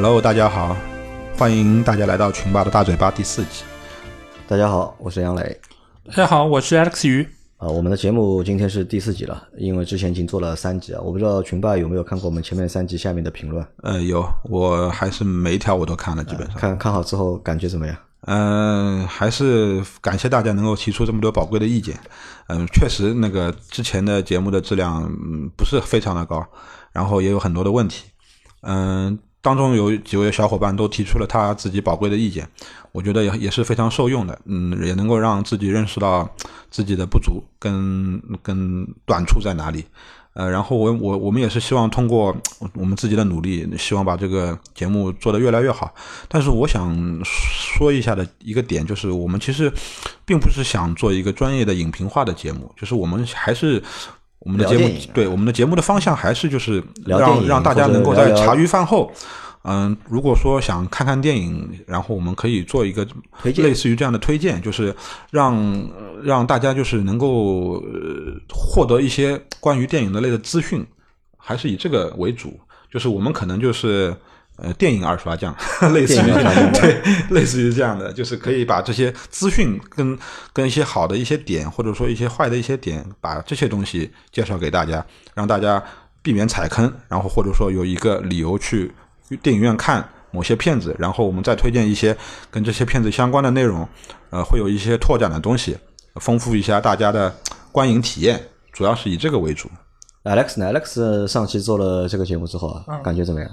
Hello，大家好，欢迎大家来到群霸的大嘴巴第四集。大家好，我是杨磊。大家好，我是 Alex 鱼。啊，我们的节目今天是第四集了，因为之前已经做了三集啊。我不知道群霸有没有看过我们前面三集下面的评论？呃，有，我还是每一条我都看了，基本上。看看好之后感觉怎么样？嗯，还是感谢大家能够提出这么多宝贵的意见。嗯，确实那个之前的节目的质量嗯不是非常的高，然后也有很多的问题。嗯。当中有几位小伙伴都提出了他自己宝贵的意见，我觉得也也是非常受用的，嗯，也能够让自己认识到自己的不足跟跟短处在哪里，呃，然后我我我们也是希望通过我们自己的努力，希望把这个节目做得越来越好。但是我想说一下的一个点就是，我们其实并不是想做一个专业的影评化的节目，就是我们还是。我们的节目对我们的节目的方向还是就是让让大家能够在茶余饭后，嗯，如果说想看看电影，然后我们可以做一个类似于这样的推荐，就是让让大家就是能够获得一些关于电影的类的资讯，还是以这个为主，就是我们可能就是。呃，电影二刷匠，类似于对，类似于这样的，就是可以把这些资讯跟跟一些好的一些点，或者说一些坏的一些点，把这些东西介绍给大家，让大家避免踩坑，然后或者说有一个理由去电影院看某些片子，然后我们再推荐一些跟这些片子相关的内容，呃，会有一些拓展的东西，丰富一下大家的观影体验，主要是以这个为主。Alex 呢？Alex 上期做了这个节目之后啊，感觉怎么样？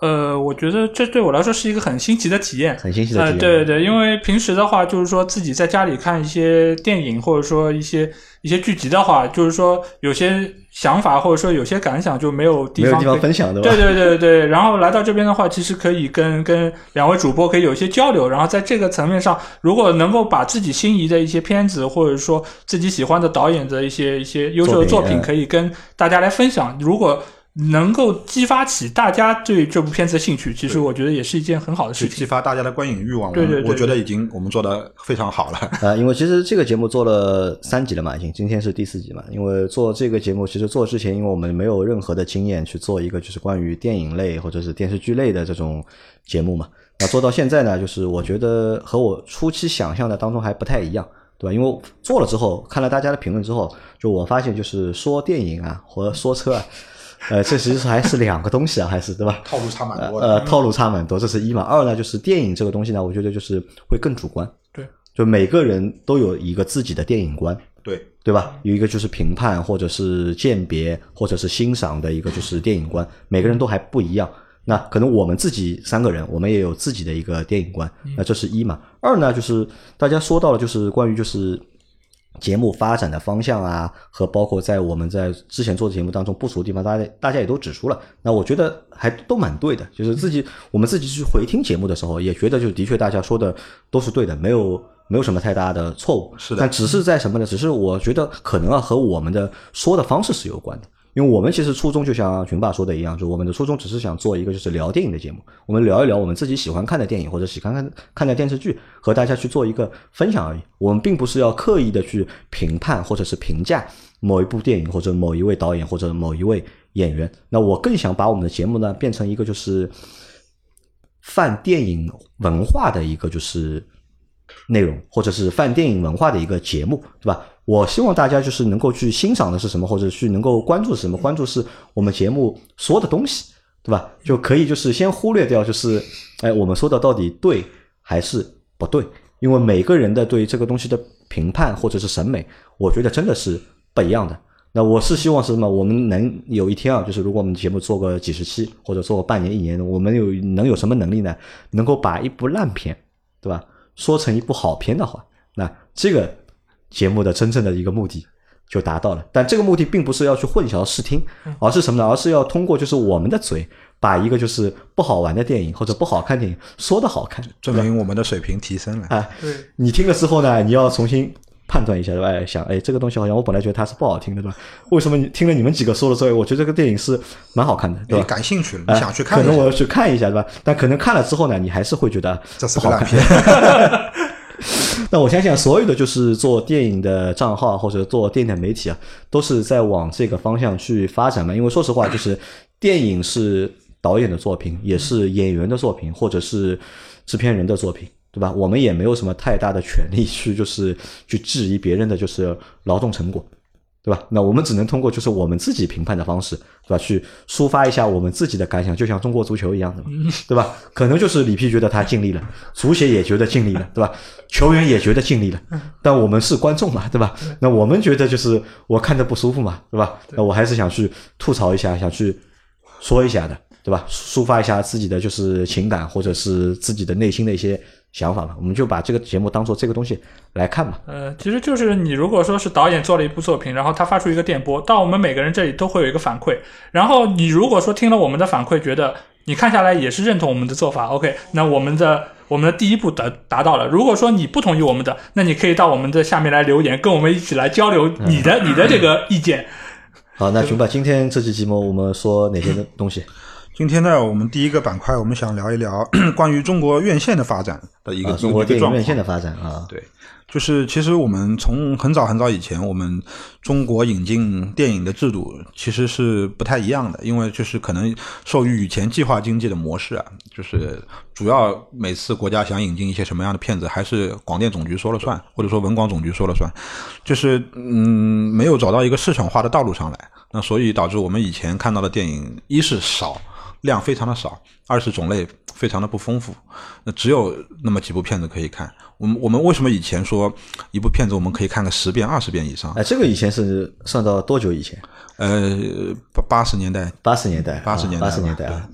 呃，我觉得这对我来说是一个很新奇的体验，很新奇的体验。对对，因为平时的话，就是说自己在家里看一些电影，或者说一些一些剧集的话，就是说有些想法或者说有些感想就没有地方地方分享的。对对对对，然后来到这边的话，其实可以跟跟两位主播可以有一些交流，然后在这个层面上，如果能够把自己心仪的一些片子，或者说自己喜欢的导演的一些一些优秀的作品，可以跟大家来分享。如果能够激发起大家对这部片子的兴趣，其实我觉得也是一件很好的事情。激发大家的观影欲望，对对对，我觉得已经我们做的非常好了。啊，因为其实这个节目做了三集了嘛，已经今天是第四集嘛。因为做这个节目，其实做之前，因为我们没有任何的经验去做一个就是关于电影类或者是电视剧类的这种节目嘛。那做到现在呢，就是我觉得和我初期想象的当中还不太一样，对吧？因为做了之后，看了大家的评论之后，就我发现就是说电影啊，或者说车啊。呃，这其实还是两个东西啊，还是对吧？套路差蛮多。呃，套路差蛮多，这是一嘛。二呢，就是电影这个东西呢，我觉得就是会更主观。对，就每个人都有一个自己的电影观。对，对吧？有一个就是评判，或者是鉴别，或者是欣赏的一个就是电影观，每个人都还不一样。那可能我们自己三个人，我们也有自己的一个电影观。那这是一嘛。二呢，就是大家说到了，就是关于就是。节目发展的方向啊，和包括在我们在之前做的节目当中不足的地方，大家大家也都指出了。那我觉得还都蛮对的，就是自己我们自己去回听节目的时候，也觉得就的确大家说的都是对的，没有没有什么太大的错误。是的，但只是在什么呢？只是我觉得可能啊和我们的说的方式是有关的。因为我们其实初衷就像群霸说的一样，就我们的初衷只是想做一个就是聊电影的节目，我们聊一聊我们自己喜欢看的电影或者喜欢看看的电视剧，和大家去做一个分享而已。我们并不是要刻意的去评判或者是评价某一部电影或者某一位导演或者某一位演员。那我更想把我们的节目呢变成一个就是泛电影文化的一个就是内容，或者是泛电影文化的一个节目，对吧？我希望大家就是能够去欣赏的是什么，或者去能够关注什么，关注是我们节目说的东西，对吧？就可以就是先忽略掉，就是哎，我们说的到底对还是不对？因为每个人的对这个东西的评判或者是审美，我觉得真的是不一样的。那我是希望是什么？我们能有一天啊，就是如果我们节目做个几十期，或者做个半年、一年，我们有能有什么能力呢？能够把一部烂片，对吧，说成一部好片的话，那这个。节目的真正的一个目的就达到了，但这个目的并不是要去混淆视听，而是什么呢？而是要通过就是我们的嘴，把一个就是不好玩的电影或者不好看电影说的好看，证明我们的水平提升了。哎，对，你听了之后呢，你要重新判断一下，对吧？想，哎，这个东西好像我本来觉得它是不好听的，对吧？为什么你听了你们几个说了之后，我觉得这个电影是蛮好看的，对吧？感兴趣了，你想去看？可能我要去看一下，对吧？但可能看了之后呢，你还是会觉得这是好看。那我相信所有的就是做电影的账号或者做电影的媒体啊，都是在往这个方向去发展嘛。因为说实话，就是电影是导演的作品，也是演员的作品，或者是制片人的作品，对吧？我们也没有什么太大的权利去就是去质疑别人的就是劳动成果。对吧？那我们只能通过就是我们自己评判的方式，对吧？去抒发一下我们自己的感想，就像中国足球一样的，对吧？可能就是里皮觉得他尽力了，足协也觉得尽力了，对吧？球员也觉得尽力了，但我们是观众嘛，对吧？那我们觉得就是我看着不舒服嘛，对吧？那我还是想去吐槽一下，想去说一下的，对吧？抒发一下自己的就是情感，或者是自己的内心的一些。想法嘛，我们就把这个节目当做这个东西来看吧。呃，其实就是你如果说是导演做了一部作品，然后他发出一个电波，到我们每个人这里都会有一个反馈。然后你如果说听了我们的反馈，觉得你看下来也是认同我们的做法，OK，那我们的我们的第一步达达到了。如果说你不同意我们的，那你可以到我们的下面来留言，跟我们一起来交流你的你的这个意见。好，那行吧，今天这期节目我们说哪些东西？今天呢，我们第一个板块，我们想聊一聊 关于中国院线的发展的一个中国电影院线的发展啊。对，就是其实我们从很早很早以前，我们中国引进电影的制度其实是不太一样的，因为就是可能受于以前计划经济的模式啊，就是主要每次国家想引进一些什么样的片子，还是广电总局说了算，或者说文广总局说了算，就是嗯，没有找到一个市场化的道路上来，那所以导致我们以前看到的电影一是少。量非常的少，二是种类非常的不丰富，那只有那么几部片子可以看。我们我们为什么以前说一部片子我们可以看个十遍、二十遍以上？哎，这个以前是算到多久以前？呃，八八十年代，八十年代，八十年代，八十年代啊，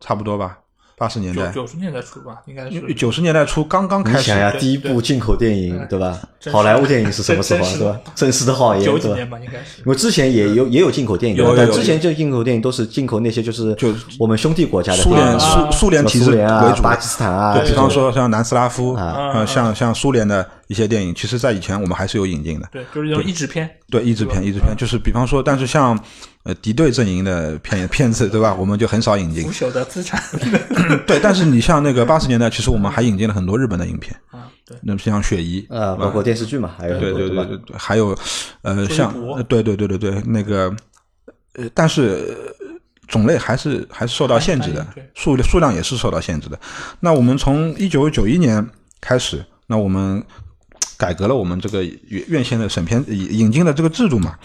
差不多吧。八十年代，九十年代初吧，应该是九十年代初刚刚开始。想呀，第一部进口电影，对吧？好莱坞电影是什么 时候，对吧？真实的好九几年吧，应该是。因为之前也有也有进口电影，但之前就进口电影都是进口那些就是就我们兄弟国家的苏联苏苏联体制为主，巴基斯坦啊，比方说像南斯拉夫啊，像像苏联的。一些电影，其实在以前我们还是有引进的，对，就是用译制片，对，译制片，译制片，就是比方说，但是像呃敌对阵营的片片子，对吧？我们就很少引进。腐朽的资产。对，但是你像那个八十年代，其实我们还引进了很多日本的影片。啊，对，那么像雪姨啊，包括电视剧嘛，还有对对对对对，还有呃像对对对对对那个呃，但是种类还是还是受到限制的，数数量也是受到限制的。那我们从一九九一年开始，那我们。改革了我们这个院院线的审片引进的这个制度嘛？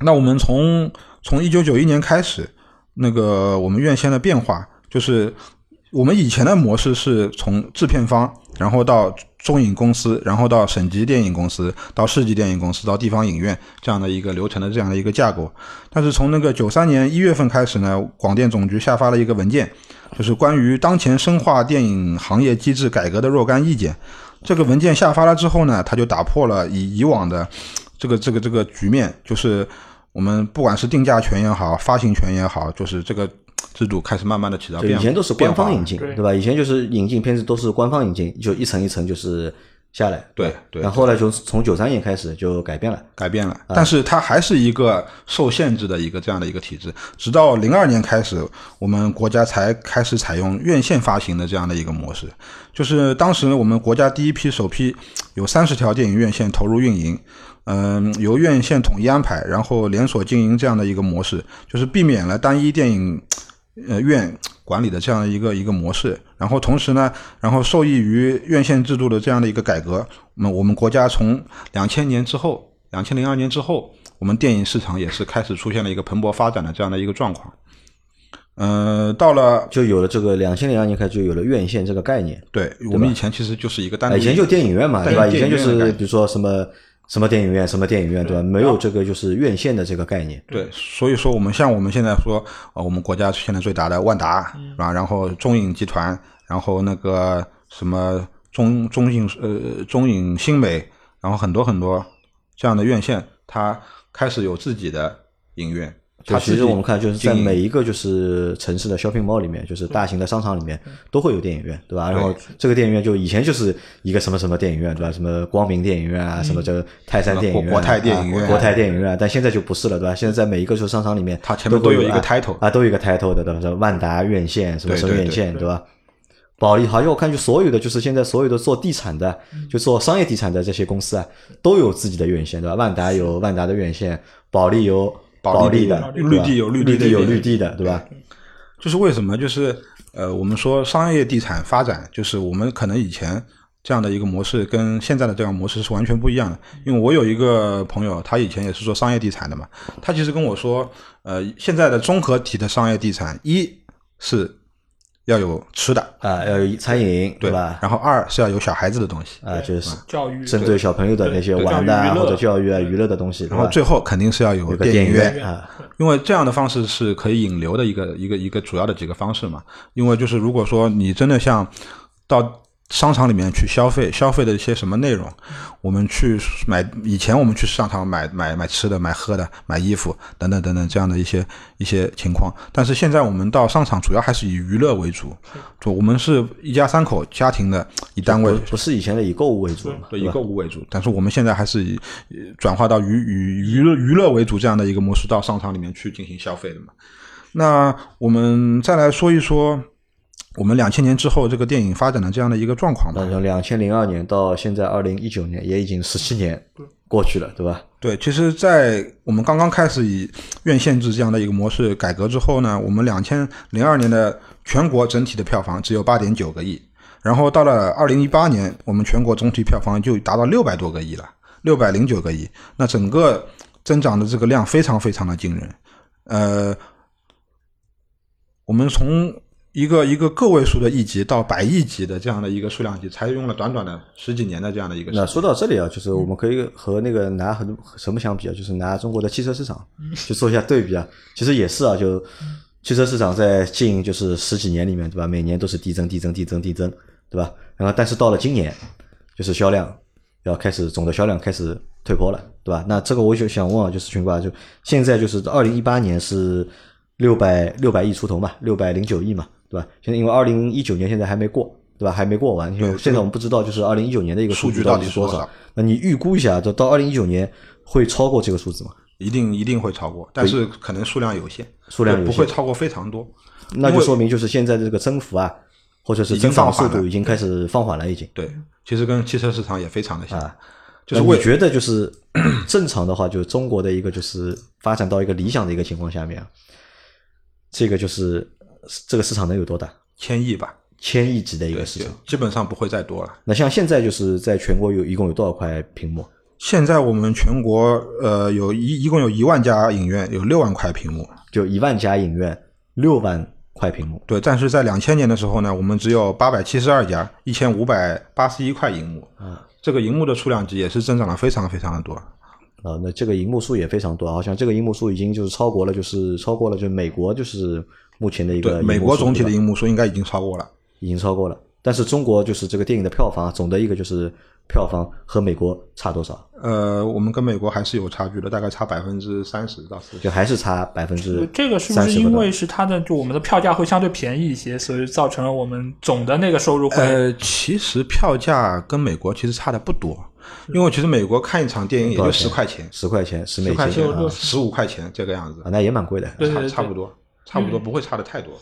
那我们从从一九九一年开始，那个我们院线的变化，就是我们以前的模式是从制片方，然后到中影公司，然后到省级电影公司，到市级电影公司，到地方影院这样的一个流程的这样的一个架构。但是从那个九三年一月份开始呢，广电总局下发了一个文件，就是关于当前深化电影行业机制改革的若干意见。这个文件下发了之后呢，他就打破了以以往的这个这个这个局面，就是我们不管是定价权也好，发行权也好，就是这个制度开始慢慢的起到变化。以前都是官方引进，对吧？以前就是引进片子都是官方引进，就一层一层就是。下来，对对，然后后来就从九三年开始就改变了，改变了，但是它还是一个受限制的一个这样的一个体制，直到零二年开始，我们国家才开始采用院线发行的这样的一个模式，就是当时我们国家第一批首批有三十条电影院线投入运营，嗯，由院线统一安排，然后连锁经营这样的一个模式，就是避免了单一电影呃院。管理的这样的一个一个模式，然后同时呢，然后受益于院线制度的这样的一个改革，那我们国家从两千年之后，两千零二年之后，我们电影市场也是开始出现了一个蓬勃发展的这样的一个状况。嗯，到了就有了这个两千零二年开始就有了院线这个概念。对我们以前其实就是一个单，以前就电影院嘛，对吧？以前就是比如说什么。什么电影院？什么电影院？对吧？没有这个就是院线的这个概念。对，所以说我们像我们现在说，呃，我们国家现在最大的万达，是吧？然后中影集团，然后那个什么中中影呃中影新美，然后很多很多这样的院线，它开始有自己的影院。就其实我们看，就是在每一个就是城市的 shopping mall 里面，就是大型的商场里面都会有电影院，对吧？然后这个电影院就以前就是一个什么什么电影院，对吧？什么光明电影院啊，什么这个泰山电影院、国泰电影院、国泰电影院，但现在就不是了，对吧？现在在每一个就商场里面，它前面都有一个 title 啊，都有一个 title 的，对吧？万达院线什么什么院线，对吧？保利，好像我看就所有的就是现在所有的做地产的，就做商业地产的这些公司啊，都有自己的院线，对吧？万达有万达的院线，保利有。保利的，绿地有绿地的有绿地的，对吧？就是为什么？就是呃，我们说商业地产发展，就是我们可能以前这样的一个模式跟现在的这样模式是完全不一样的。因为我有一个朋友，他以前也是做商业地产的嘛，他其实跟我说，呃，现在的综合体的商业地产，一是要有吃的，啊，要有餐饮，对吧？然后二是要有小孩子的东西，啊，就是教育针对小朋友的那些玩的或者教育啊、娱乐的东西，然后最后肯定是要有有个电影院电影院，啊，因为这样的方式是可以引流的一个一个一个主要的几个方式嘛。因为就是如果说你真的像到商场里面去消费，消费的一些什么内容，我们去买，以前我们去商场买买买吃的、买喝的、买衣服等等等等这样的一些一些情况，但是现在我们到商场主要还是以娱乐为主，就我们是一家三口家庭的以单位不不是以前的以购物为主嘛，对，以？购物为主，但是我们现在还是以呃转化到娱娱娱乐娱乐为主这样的一个模式到商场里面去进行消费的嘛。那我们再来说一说我们两千年之后这个电影发展的这样的一个状况吧那。从两千零二年到现在二零一九年，也已经十七年过去了，对吧？对，其实，在我们刚刚开始以院线制这样的一个模式改革之后呢，我们两千零二年的全国整体的票房只有八点九个亿，然后到了二零一八年，我们全国总体票房就达到六百多个亿了，六百零九个亿，那整个增长的这个量非常非常的惊人。呃，我们从一个一个个位数的亿级到百亿级的这样的一个数量级，才用了短短的十几年的这样的一个那。说到这里啊，就是我们可以和那个拿很什么相比啊？就是拿中国的汽车市场去做一下对比啊。其实也是啊，就汽车市场在近就是十几年里面，对吧？每年都是递增、递增、递增、递增，对吧？然后但是到了今年，就是销量要开始总的销量开始退坡了，对吧？那这个我就想问啊，就是群瓜，就现在就是二零一八年是六百六百亿出头嘛，六百零九亿嘛，对吧？现在因为二零一九年现在还没过，对吧？还没过完，因为现在我们不知道就是二零一九年的一个数据到到底是多少。那你预估一下，就到二零一九年会超过这个数字吗？一定一定会超过，但是可能数量有限，数量不会超过非常多。那就说明就是现在的这个增幅啊，或者是增长速度已经开始放缓了，已经对，其实跟汽车市场也非常的像，啊。就是为那你觉得就是 正常的话，就是中国的一个就是发展到一个理想的一个情况下面啊，这个就是这个市场能有多大？千亿吧，千亿级的一个市场。基本上不会再多了。那像现在就是在全国有一共有多少块屏幕？现在我们全国呃有一一共有一万家影院，有六万块屏幕。就一万家影院，六万块屏幕。对，但是在两千年的时候呢，我们只有八百七十二家，一千五百八十一块荧幕。嗯，这个荧幕的数量级也是增长了非常非常的多。啊，那这个荧幕数也非常多，好像这个荧幕数已经就是超过了，就是超过了，就是美国就是目前的一个美国总体的荧幕数应该已经超过了。已经超过了。但是中国就是这个电影的票房，总的一个就是票房和美国差多少？呃，我们跟美国还是有差距的，大概差百分之三十到四十。就还是差百分之这个是不是因为是它的就我们的票价会相对便宜一些，所以造成了我们总的那个收入会？呃，其实票价跟美国其实差的不多，因为其实美国看一场电影也就十块钱，十块钱十美十块钱金啊，十五块钱这个样子啊，，那也蛮贵的，对对对差差不多，差不多不会差的太多。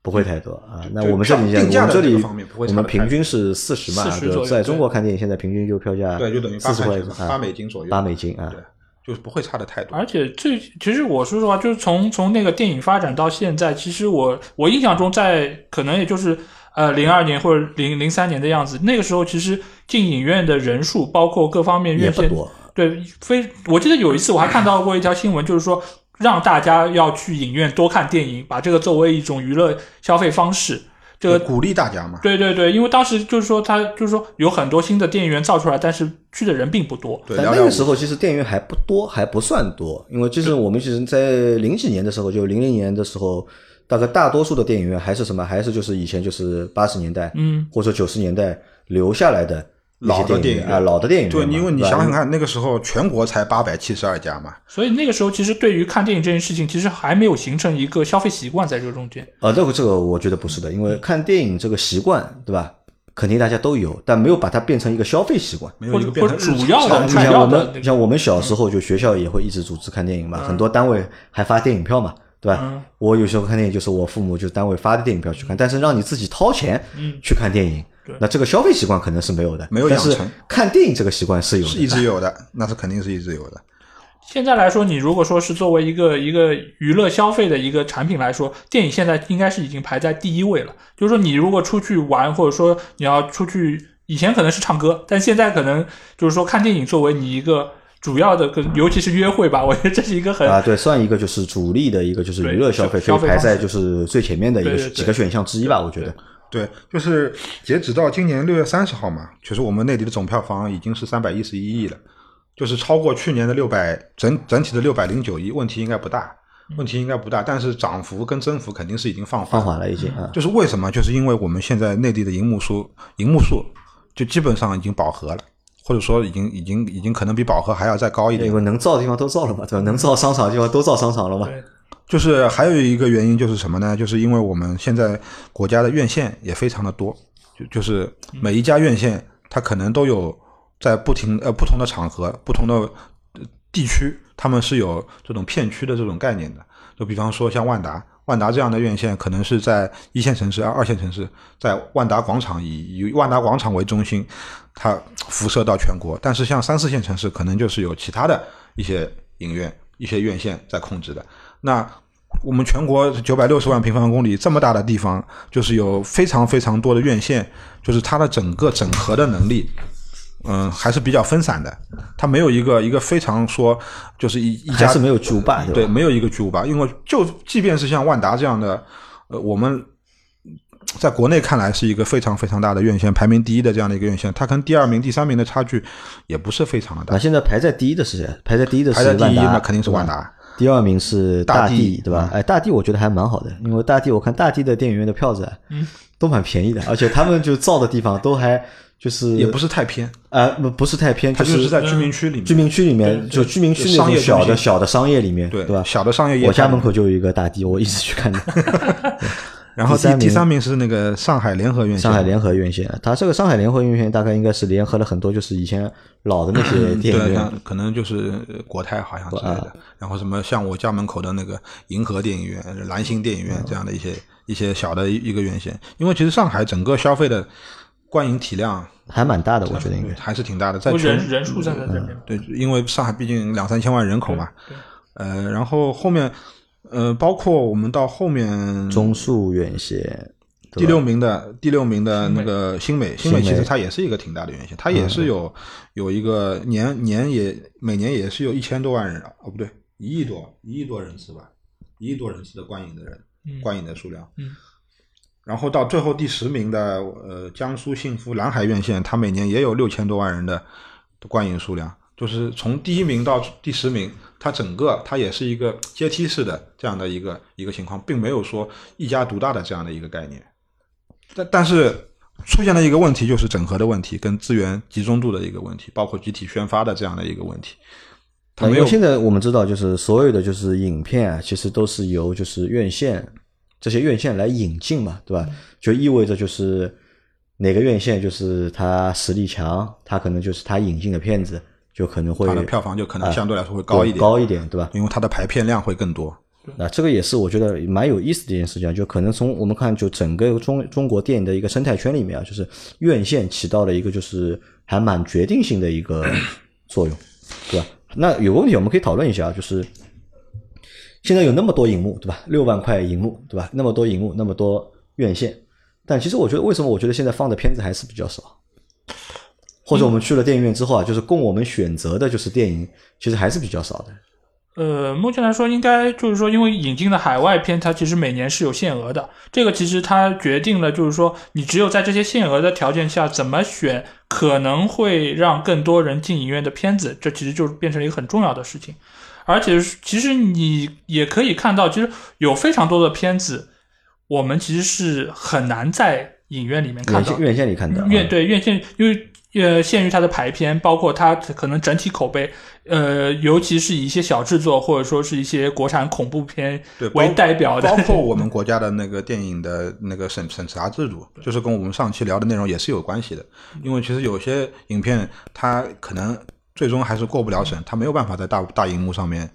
不会太多啊。那我们这里定价的这里方面不会我们平均是四十嘛，40就左右在中国看电影现在平均就票价对，就等于八四十块八美金左右，八美金啊对，就是不会差的太多。而且最其实我说实话，就是从从那个电影发展到现在，其实我我印象中在可能也就是呃零二年或者零零三年的样子，那个时候其实进影院的人数，包括各方面院线，也不多。对，非我记得有一次我还看到过一条新闻，就是说让大家要去影院多看电影，把这个作为一种娱乐消费方式。这个鼓励大家嘛，对对对，因为当时就是说他就是说有很多新的电影院造出来，但是去的人并不多。对，那个时候其实电影院还不多，还不算多，因为就是我们其实，在零几年的时候，就零零年的时候，大概大多数的电影院还是什么，还是就是以前就是八十年代，嗯，或者九十年代留下来的老的电影啊，老的电影院对，嘛，因为你想想看，那个时候全国才八百七十二家嘛，所以那个时候其实对于看电影这件事情，其实还没有形成一个消费习惯在这个中间。啊，这个这个我觉得不是的，因为看电影这个习惯，对吧？肯定大家都有，但没有把它变成一个消费习惯。没有一个变成主要的你主要的像我们，像我们小时候就学校也会一直组织看电影嘛，很多单位还发电影票嘛，对吧？嗯我有时候看电影就是我父母就单位发的电影票去看，但是让你自己掏钱嗯去看电影，对那这个消费习惯可能是没有的，没有但是养成看电影这个习惯是有的。是一直有的，那是肯定是一直有的。现在来说，你如果说是作为一个一个娱乐消费的一个产品来说，电影现在应该是已经排在第一位了。就是说，你如果出去玩，或者说你要出去，以前可能是唱歌，但现在可能就是说看电影作为你一个主要的，跟尤其是约会吧，我觉得这是一个很啊，对，算一个就是主力的一个就是娱乐消费，可以排在就是最前面的一个几个选项之一吧，我觉得。对，就是截止到今年六月三十号嘛，其实我们内地的总票房已经是三百一十一亿了，就是超过去年的六百整整体的六百零九亿，问题应该不大，问题应该不大，但是涨幅跟增幅肯定是已经放缓放缓了已经啊，就是为什么？就是因为我们现在内地的银幕数，银幕数就基本上已经饱和了，或者说已经已经已经可能比饱和还要再高一点因。为能造的地方都造了嘛，对吧？能造商场的地方都造商场了嘛。对就是还有一个原因就是什么呢？就是因为我们现在国家的院线也非常的多，就就是每一家院线它可能都有在不停呃不同的场合、不同的呃地区，他们是有这种片区的这种概念的。就比方说像万达，万达这样的院线可能是在一线城市、二线城市，在万达广场以以万达广场为中心，它辐射到全国。但是像三四线城市，可能就是有其他的一些影院、一些院线在控制的。那我们全国九百六十万平方公里这么大的地方，就是有非常非常多的院线，就是它的整个整合的能力，嗯，还是比较分散的。它没有一个一个非常说，就是一一家是没有巨无霸，对，吧？没有一个巨无霸，因为就即便是像万达这样的，呃，我们在国内看来是一个非常非常大的院线，排名第一的这样的一个院线，它跟第二名、第三名的差距也不是非常的大。那现在排在第一的是谁？排在第一的是排在第一，那肯定是万。达。第二名是大地，地对吧？哎，大地我觉得还蛮好的，因为大地我看大地的电影院的票子啊，嗯，都蛮便宜的，而且他们就造的地方都还 就是也不是太偏，呃不不是太偏，它就是在居民区里面。居民区里面，就居民区那种小的小的商业里面，对对吧？小的商业我家门口就有一个大地，我一直去看的。然后第三名第第三名是那个上海联合院线，上海联合院线，它这个上海联合院线大概应该是联合了很多就是以前老的那些电影对，院，可能就是呃国泰好像之类啊的，然后什么像我家门口的那个银河电影院、蓝星电影院这样的一些一些小的一一个院线，因为其实上海整个消费的观影体量还蛮大的，我觉得应该。还是挺大的，在人人数站在这边，对，因为上海毕竟两三千万人口嘛，呃，然后后面呃，包括我们到后面中速院线第六名的第六名的那个新美，新美其实它也是一个挺大的院线，它也是有有一个年年也每年也是有一千多万人哦不对，一亿多一亿多人次吧，一亿多人次的观影的人嗯观影的数量。嗯然后到最后第十名的呃江苏幸福蓝海院线，它每年也有六千多万人的观影数量，就是从第一名到第十名，它整个它也是一个阶梯式的这样的一个一个情况，并没有说一家独大的这样的一个概念。但但是出现了一个问题，就是整合的问题跟资源集中度的一个问题，包括集体宣发的这样的一个问题。它没有现在我们知道，就是所有的就是影片啊，其实都是由就是院线这些院线来引进嘛，对吧？就意味着就是哪个院线就是它实力强，它可能就是它引进的片子就可能会它的票房就可能啊相对来说会高一点，高一点，对吧？因为它的排片量会更多。那这个也是我觉得蛮有意思的一件事情啊，就可能从我们看，就整个中中国电影的一个生态圈里面啊，就是院线起到了一个就是还蛮决定性的一个 作用，对吧？那有个问题我们可以讨论一下啊，就是现在有那么多荧幕，对吧？六万块荧幕，对吧？那么多荧幕，那么多院线，但其实我觉得为什么我觉得现在放的片子还是比较少？或者我们去了电影院之后啊，就是供我们选择的，就是电影其实还是比较少的。呃，目前来说，应该就是说，因为引进的海外片，它其实每年是有限额的。这个其实它决定了，就是说，你只有在这些限额的条件下，怎么选可能会让更多人进影院的片子，这其实就变成了一个很重要的事情。而且，其实你也可以看到，其实有非常多的片子，我们其实是很难在影院里面看到院线。里看的啊，院对院线，因为呃限于它的排片，包括它可能整体口碑，呃，尤其是以一些小制作或者说是一些国产恐怖片对，为代表的包，括 我们国家的那个电影的那个审审查制度，就是跟我们上期聊的内容也是有关系的。因为其实有些影片它可能最终还是过不了审，它没有办法在大大荧幕上面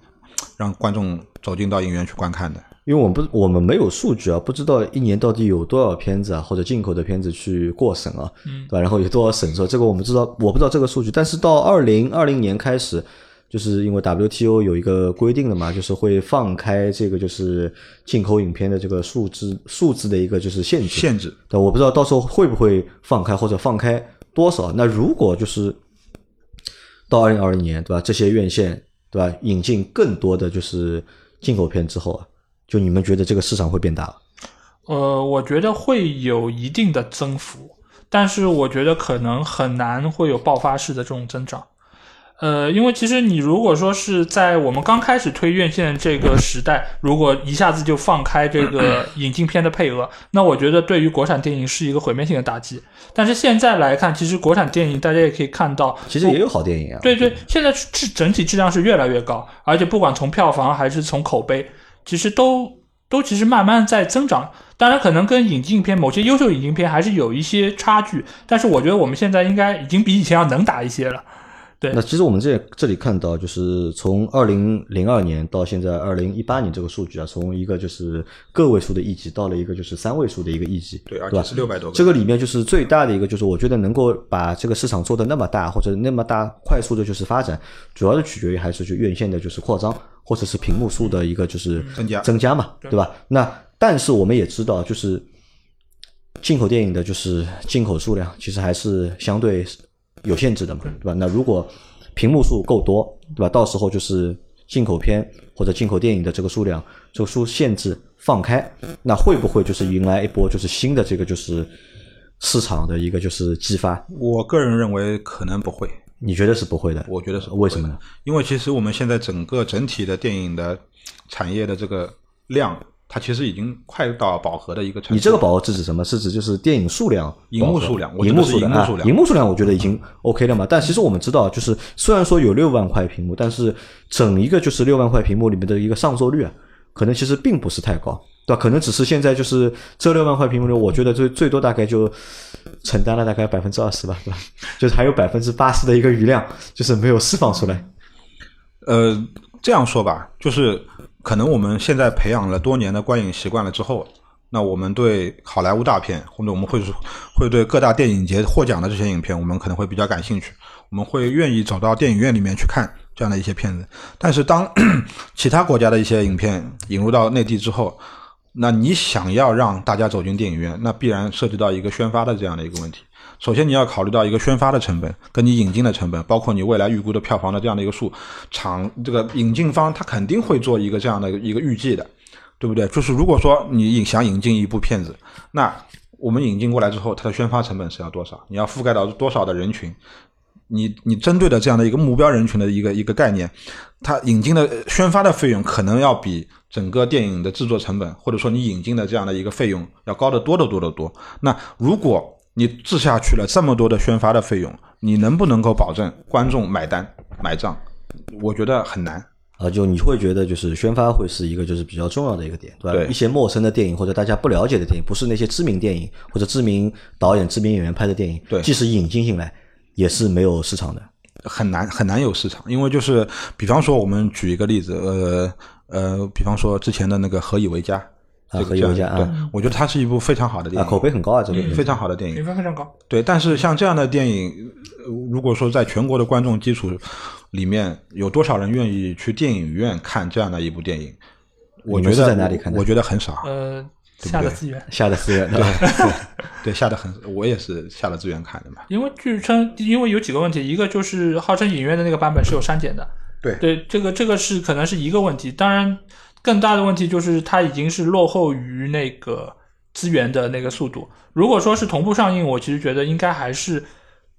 让观众走进到影院去观看的。因为我们不我们没有数据啊，不知道一年到底有多少片子啊，或者进口的片子去过审啊，嗯对吧？然后有多少审核，这个我们知道，我不知道这个数据。但是到二零二零年开始，就是因为 WTO 有一个规定的嘛，就是会放开这个就是进口影片的这个数字数字的一个就是限制。限制。对我不知道到时候会不会放开或者放开多少。那如果就是到二零二零年，对吧？这些院线对吧，引进更多的就是进口片之后啊，就你们觉得这个市场会变大？呃，我觉得会有一定的增幅，但是我觉得可能很难会有爆发式的这种增长。呃，因为其实你如果说是在我们刚开始推院线这个时代，如果一下子就放开这个 引进片的配额，那我觉得对于国产电影是一个毁灭性的打击。但是现在来看，其实国产电影大家也可以看到，其实也有好电影啊。对对，现在质整体质量是越来越高，而且不管从票房还是从口碑，其实都都其实慢慢在增长。当然，可能跟引进片某些优秀引进片还是有一些差距，但是我觉得我们现在应该已经比以前要能打一些了。对，那其实我们这这里看到，就是从二零零二年到现在二零一八年这个数据啊，从一个就是个位数的亿级到了一个就是三位数的一个亿级，对，而且是六百多个。这个里面就是最大的一个，就是我觉得能够把这个市场做的那么大，或者那么大快速的就是发展，主要的取决于还是就院线的就是扩张，或者是屏幕数的一个就是增加增加嘛，对吧？那但是我们也知道，就是进口电影的就是进口数量其实还是相对。有限制的嘛，对吧？那如果屏幕数够多，对吧？到时候就是进口片或者进口电影的这个数量，这个数限制放开，那会不会就是迎来一波就是新的这个就是市场的一个就是激发？我个人认为可能不会。你觉得是不会的？我觉得是为什么呢？因为其实我们现在整个整体的电影的产业的这个量。它其实已经快到饱和的一个程度。你这个饱和是指什么？是指就是电影数量、荧幕数量、荧幕数量啊？荧幕数量，我觉得已经 OK 了嘛。但其实我们知道，就是虽然说有六万块屏幕，但是整一个就是六万块屏幕里面的一个上座率啊，可能其实并不是太高，对吧？可能只是现在就是这六万块屏幕里，我觉得最最多大概就承担了大概百分之二十吧，对吧？就是还有百分之八十的一个余量，就是没有释放出来。呃，这样说吧，就是。可能我们现在培养了多年的观影习惯了之后，那我们对好莱坞大片，或者我们会会对各大电影节获奖的这些影片，我们可能会比较感兴趣，我们会愿意走到电影院里面去看这样的一些片子。但是当 其他国家的一些影片引入到内地之后，那你想要让大家走进电影院，那必然涉及到一个宣发的这样的一个问题。首先，你要考虑到一个宣发的成本，跟你引进的成本，包括你未来预估的票房的这样的一个数，厂这个引进方他肯定会做一个这样的一个预计的，对不对？就是如果说你引想引进一部片子，那我们引进过来之后，它的宣发成本是要多少？你要覆盖到多少的人群？你你针对的这样的一个目标人群的一个一个概念，它引进的宣发的费用可能要比整个电影的制作成本，或者说你引进的这样的一个费用要高得多得多得多。那如果你置下去了这么多的宣发的费用，你能不能够保证观众买单买账？我觉得很难啊。就你会觉得，就是宣发会是一个就是比较重要的一个点，对吧？一些陌生的电影或者大家不了解的电影，不是那些知名电影或者知名导演、知名演员拍的电影，对，即使引进进来也是没有市场的，很难很难有市场。因为就是比方说，我们举一个例子，呃呃，比方说之前的那个《何以为家》。这个家对，我觉得它是一部非常好的电影，口碑很高啊，这个非常好的电影，评分非常高。对，但是像这样的电影，如果说在全国的观众基础里面，有多少人愿意去电影院看这样的一部电影？我觉得在哪里看？我觉得很少。呃，下的资源，下的资源，对 对，下的很，我也是下了资源看的嘛。因为据称，因为有几个问题，一个就是号称影院的那个版本是有删减的，对对，这个这个是可能是一个问题，当然。更大的问题就是它已经是落后于那个资源的那个速度。如果说是同步上映，我其实觉得应该还是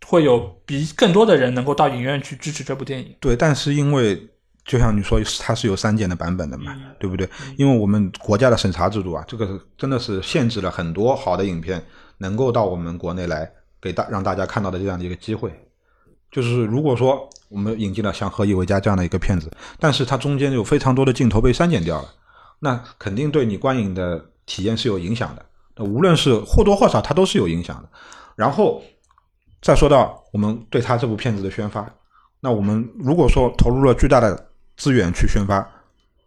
会有比更多的人能够到影院去支持这部电影。对，但是因为就像你说，它是有删减的版本的嘛，对不对？因为我们国家的审查制度啊，这个真的是限制了很多好的影片能够到我们国内来给大让大家看到的这样的一个机会。就是如果说我们引进了像《何以为家》这样的一个片子，但是它中间有非常多的镜头被删减掉了，那肯定对你观影的体验是有影响的。那无论是或多或少，它都是有影响的。然后再说到我们对他这部片子的宣发，那我们如果说投入了巨大的资源去宣发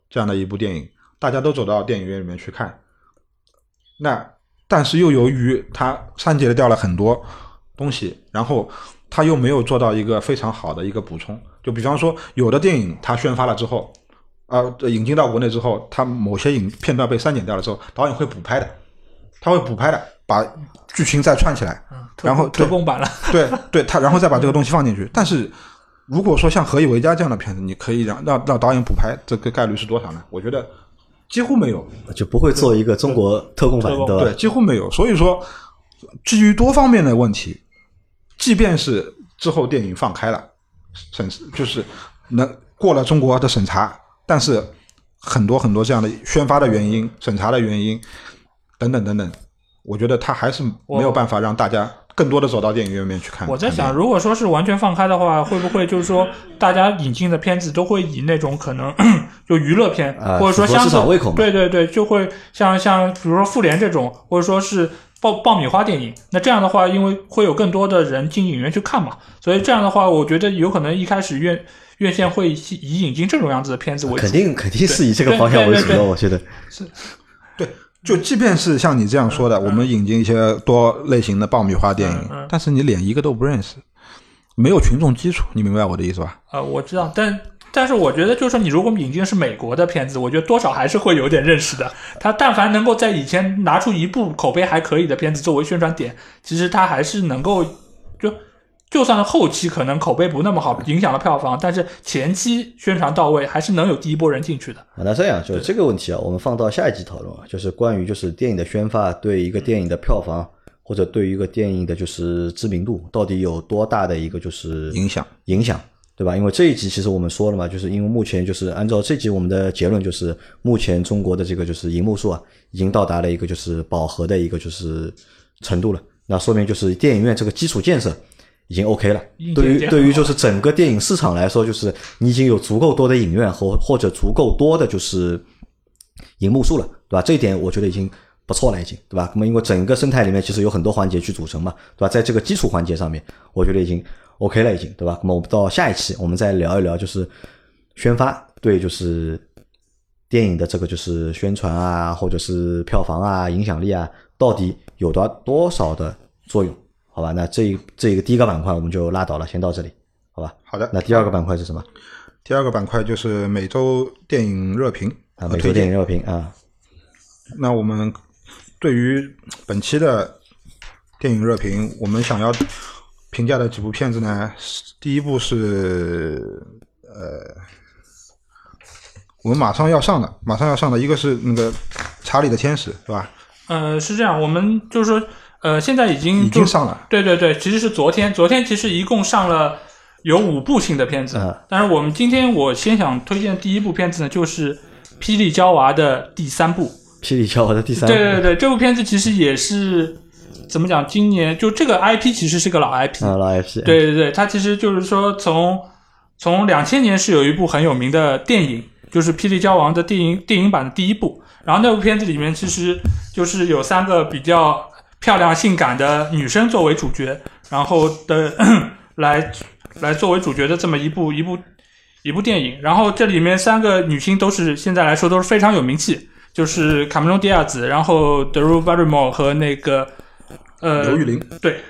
这样的一部电影，大家都走到电影院里面去看，那但是又由于它删减掉了很多东西，然后。他又没有做到一个非常好的一个补充。就比方说，有的电影它宣发了之后，啊、引进到国内之后，它某些影片段被删减掉了之后，导演会补拍的，他会补拍的，把剧情再串起来，然后对特供版了，对对，他然后再把这个东西放进去。但是如果说像《何以为家》这样的片子，你可以让让让导演补拍，这个概率是多少呢？我觉得几乎没有。就不会做一个中国特供版的，对几乎没有。所以说，基于多方面的问题，即便是之后电影放开了，审就是能过了中国的审查，但是很多很多这样的宣发的原因、审查的原因等等等等，我觉得他还是没有办法让大家更多的走到电影院里面去看。我在想，如果说是完全放开的话，会不会就是说，大家引进的片子都会以那种可能 就娱乐片，啊或者说相对市场胃口对对对，就会像像比如说复联这种，或者说是爆爆米花电影。那这样的话，因为会有更多的人进影院去看嘛，所以这样的话，我觉得有可能一开始院院线会以以引进这种样子的片子为主。肯定肯定是以这个方向为主我觉得是。对，就即便是像你这样说的，我们引进一些多类型的爆米花电影，但是你连一个都不认识，没有群众基础，你明白我的意思吧？呃，我知道，但但是我觉得，就是说，你如果引进是美国的片子，我觉得多少还是会有点认识的。他但凡能够在以前拿出一部口碑还可以的片子作为宣传点，其实他还是能够就。就算后期可能口碑不那么好，影响了票房，但是前期宣传到位，还是能有第一波人进去的。啊，那这样就是这个问题啊，我们放到下一集讨论啊，就是关于就是电影的宣发对一个电影的票房或者对于一个电影的就是知名度到底有多大的一个就是影响影响，对吧？因为这一集其实我们说了嘛，就是因为目前就是按照这集我们的结论就是，目前中国的这个就是荧幕数啊，已经到达了一个就是饱和的一个就是程度了。那说明就是电影院这个基础建设已经 OK 了对于对于就是整个电影市场来说，就是你已经有足够多的影院和或者足够多的就是荧幕数了，对吧？这一点我觉得已经不错了，已经，对吧？那么因为整个生态里面其实有很多环节去组成嘛，对吧？在这个基础环节上面，我觉得已经 OK 了，已经，对吧？那么我们到下一期我们再聊一聊，就是宣发对就是电影的这个就是宣传啊，或者是票房啊、影响力啊，到底有多多少的作用？好吧，那这一这一个第一个板块我们就拉倒了，先到这里，好吧？好的，那第二个板块是什么？第二个板块就是每周电影热评啊，和推荐美国电影。热评啊，那我们对于本期的电影热评，我们想要评价的几部片子呢？是第一部是呃，我们马上要上的，马上要上的一个是那个《查理的天使》，是吧？呃，是这样，我们就是说，呃，现在已经已就经上了。对对对，其实是昨天，昨天其实一共上了有五部新的片子，嗯但是我们今天我先想推荐第一部片子呢，就是《霹雳娇娃》的第三部。霹雳娇娃的第三部，对对对，这部片子其实也是怎么讲？今年就这个 IP 其实是个老 IP，、啊，老 IP，，对对对，它其实就是说从从两千年是有一部很有名的电影，就是《霹雳娇娃》的电影电影版的第一部。然后那部片子里面其实就是有三个比较漂亮性感的女生作为主角，然后的 来来作为主角的这么一部一部一部电影。然后这里面三个女星都是现在来说都是非常有名气，就是卡梅隆·迪亚兹，然后德鲁·巴瑞莫和那个呃刘玉玲，对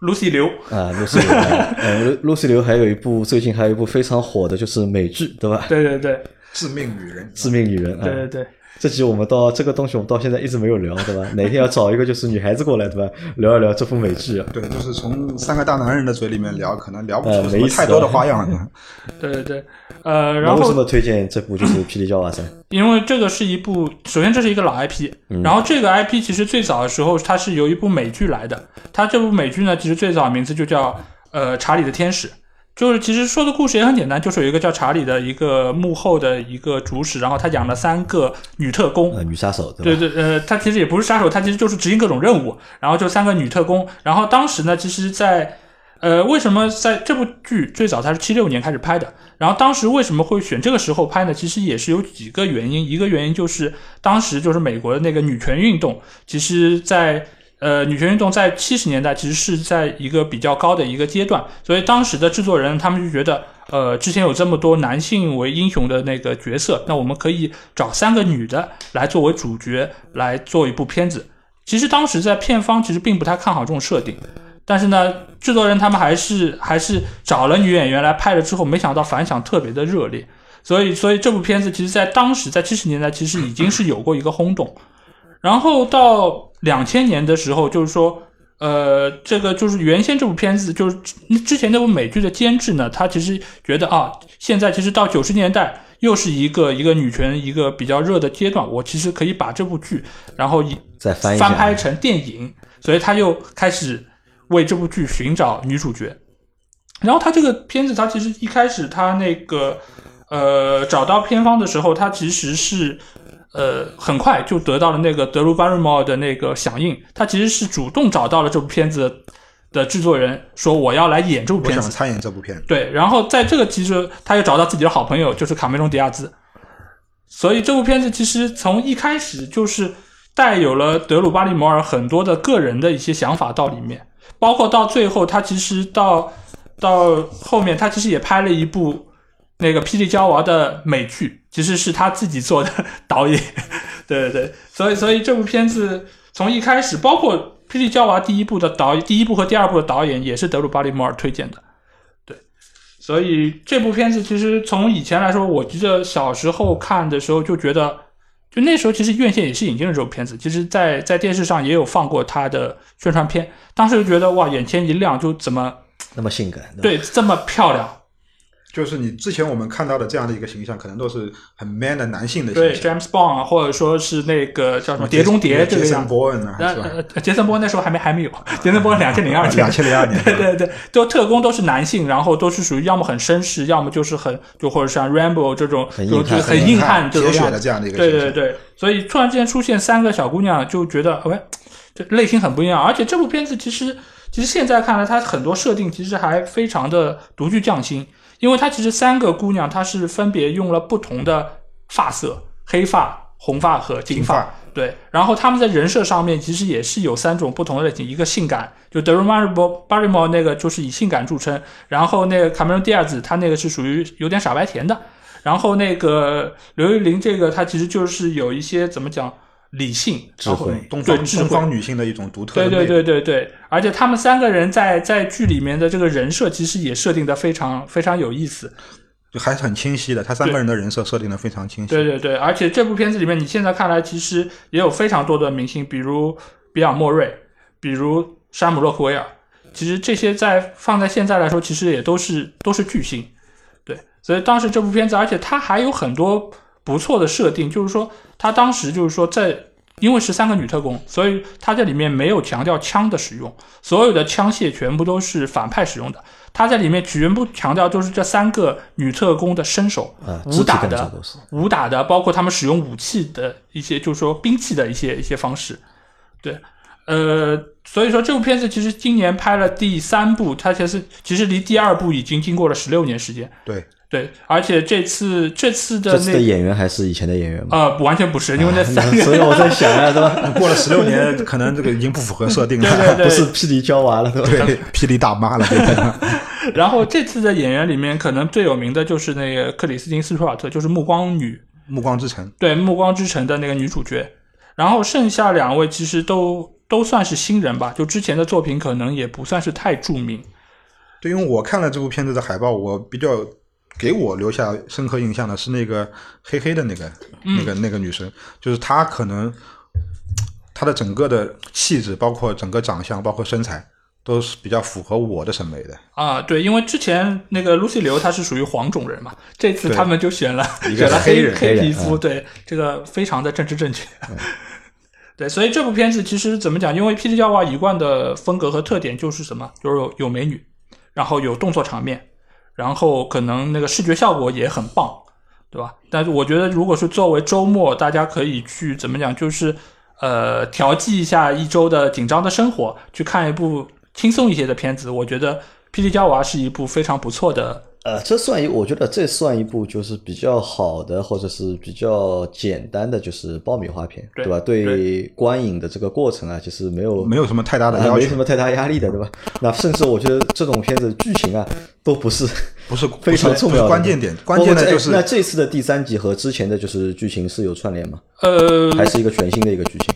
Lucy 刘。啊，露西流，呃，露露西流还有一部最近还有一部非常火的，就是美剧，对吧？对对对致命女人，致命女人啊，对对对，这集我们到这个东西我们到现在一直没有聊，对吧？哪天要找一个就是女孩子过来，对吧？聊一聊这部美剧啊。对，就是从三个大男人的嘴里面聊，可能聊不呃出太多的花样了。对对对，呃，然后为什么推荐这部就是《霹雳娇娃三》？因为这个是一部，首先这是一个老 IP，、然后这个 IP 其实最早的时候它是由一部美剧来的，它这部美剧呢其实最早名字就叫呃查理的天使。就是其实说的故事也很简单，就是有一个叫查理的一个幕后的一个主使，然后他养了三个女特工，呃，女杀手，对？对对，呃，他其实也不是杀手，他其实就是执行各种任务。然后就三个女特工，然后当时呢，其实在，呃，为什么在这部剧最早它是七六年开始拍的？然后当时为什么会选这个时候拍呢？其实也是有几个原因，一个原因就是当时就是美国的那个女权运动，其实在。呃，女权运动在七十年代其实是在一个比较高的一个阶段，所以当时的制作人他们就觉得，呃，之前有这么多男性为英雄的那个角色，那我们可以找三个女的来作为主角来做一部片子。其实当时在片方其实并不太看好这种设定，但是呢，制作人他们还是还是找了女演员来拍了之后，没想到反响特别的热烈，所以所以这部片子其实在当时在七十年代其实已经是有过一个轰动，然后到两千年的时候，就是说。呃，这个就是原先这部片子，就是之前那部美剧的监制呢，他其实觉得啊，现在其实到九十年代又是一个一个女权一个比较热的阶段，我其实可以把这部剧，然后以再翻翻拍成电影，所以他又开始为这部剧寻找女主角。然后他这个片子，他其实一开始他那个呃找到片方的时候，他其实是。呃，很快就得到了那个德鲁巴瑞莫的那个响应。他其实是主动找到了这部片子的制作人，说我要来演这部片子，参演这部片。对，然后在这个其实他又找到自己的好朋友，就是卡梅隆·迪亚兹。所以这部片子其实从一开始就是带有了德鲁巴利摩尔很多的个人的一些想法到里面，包括到最后，他其实到到后面，他其实也拍了一部。那个《霹雳娇娃》的美剧其实是他自己做的 导演，对对对，所以所以这部片子从一开始，包括《霹雳娇娃》第一部的导，第一部和第二部的导演也是德鲁巴里摩尔推荐的，对，所以这部片子其实从以前来说，我记得小时候看的时候就觉得，就那时候其实院线也是引进了这部片子，其实在在电视上也有放过他的宣传片，当时就觉得哇，眼前一亮，就怎么那么性感，对，这么漂亮。就是你之前我们看到的这样的一个形象，可能都是很 man 的男性的形象。对，James Bond 啊，或者说是那个叫什么《碟中谍》这个样。杰森·伯恩啊，是吧？杰森·伯恩那时候还没还没有，杰森·伯恩两千零二年。两千零二年。对对对，就特工都是男性，然后都是属于要么很绅士，要么就是很就或者像 Rambo 这种很硬汉、很硬汉这种的这样的一个。对对对，所以突然之间出现三个小姑娘，就觉得喂，这类型很不一样。而且这部片子其实其实现在看来，它很多设定其实还非常的独具匠心。因为她其实三个姑娘，她是分别用了不同的发色，黑发、红发和金发。对，然后他们在人设上面其实也是有三种不同的类型，一个性感，就德鲁玛尔波巴里莫那个就是以性感著称，然后那个卡梅隆·蒂亚兹他那个是属于有点傻白甜的，然后那个刘玉玲这个她其实就是有一些怎么讲？理性、智慧，东方东方女性的一种独特。对对对对对，而且他们三个人在在剧里面的这个人设，其实也设定的非常非常有意思，就还是很清晰的。他三个人的人设设定的非常清晰。对对对，而且这部片子里面，你现在看来其实也有非常多的明星，比如比尔·莫瑞，比如山姆·洛克威尔。其实这些在放在现在来说，其实也都是都是巨星。对，所以当时这部片子，而且它还有很多。不错的设定，就是说他当时就是说在，因为是三个女特工，所以他在里面没有强调枪的使用，所有的枪械全部都是反派使用的。他在里面全部强调就是这三个女特工的身手，武打的，武打的，包括他们使用武器的一些，就是说兵器的一些一些方式。对，呃，所以说这部片子其实今年拍了第三部，它其实其实离第二部已经经过了十六年时间。对。对，而且这次这次的那演员还是以前的演员吗？呃，完全不是，因为那三个，所以我在想啊，对吧？过了十六年，可能这个已经不符合设定了，对对对，不是霹雳娇娃了，对，霹雳大妈了。然后这次的演员里面，可能最有名的就是那个克里斯汀·斯图尔特，就是《暮光女》《暮光之城》对，《暮光之城》的那个女主角。然后剩下两位其实都都算是新人吧，就之前的作品可能也不算是太著名。对，因为我看了这部片子的海报，我比较。给我留下深刻印象的是那个黑黑的那个那个那个女生，就是她可能她的整个的气质，包括整个长相，包括身材，都是比较符合我的审美的。啊，对，因为之前那个 Lucy 刘她是属于黄种人嘛，这次他们就选了选了黑黑皮肤，对这个非常的政治正确。对，所以这部片子其实怎么讲？因为 P.T. 教娃一贯的风格和特点就是什么？就是有有美女，然后有动作场面。然后可能那个视觉效果也很棒，对吧？但是我觉得，如果是作为周末，大家可以去怎么讲，就是呃调剂一下一周的紧张的生活，去看一部轻松一些的片子。我觉得《霹雳娇娃》是一部非常不错的呃，这算一，我觉得这算一部就是比较好的，或者是比较简单的，就是爆米花片，对吧？对观影的这个过程啊，其实没有没有什么太大的要求啊没什，么太大压力的，对吧？那甚至我觉得这种片子剧情啊，都不是不是 非常重要的关键点，关键的就是这那这次的第三集和之前的就是剧情是有串联吗？呃，还是一个全新的一个剧情？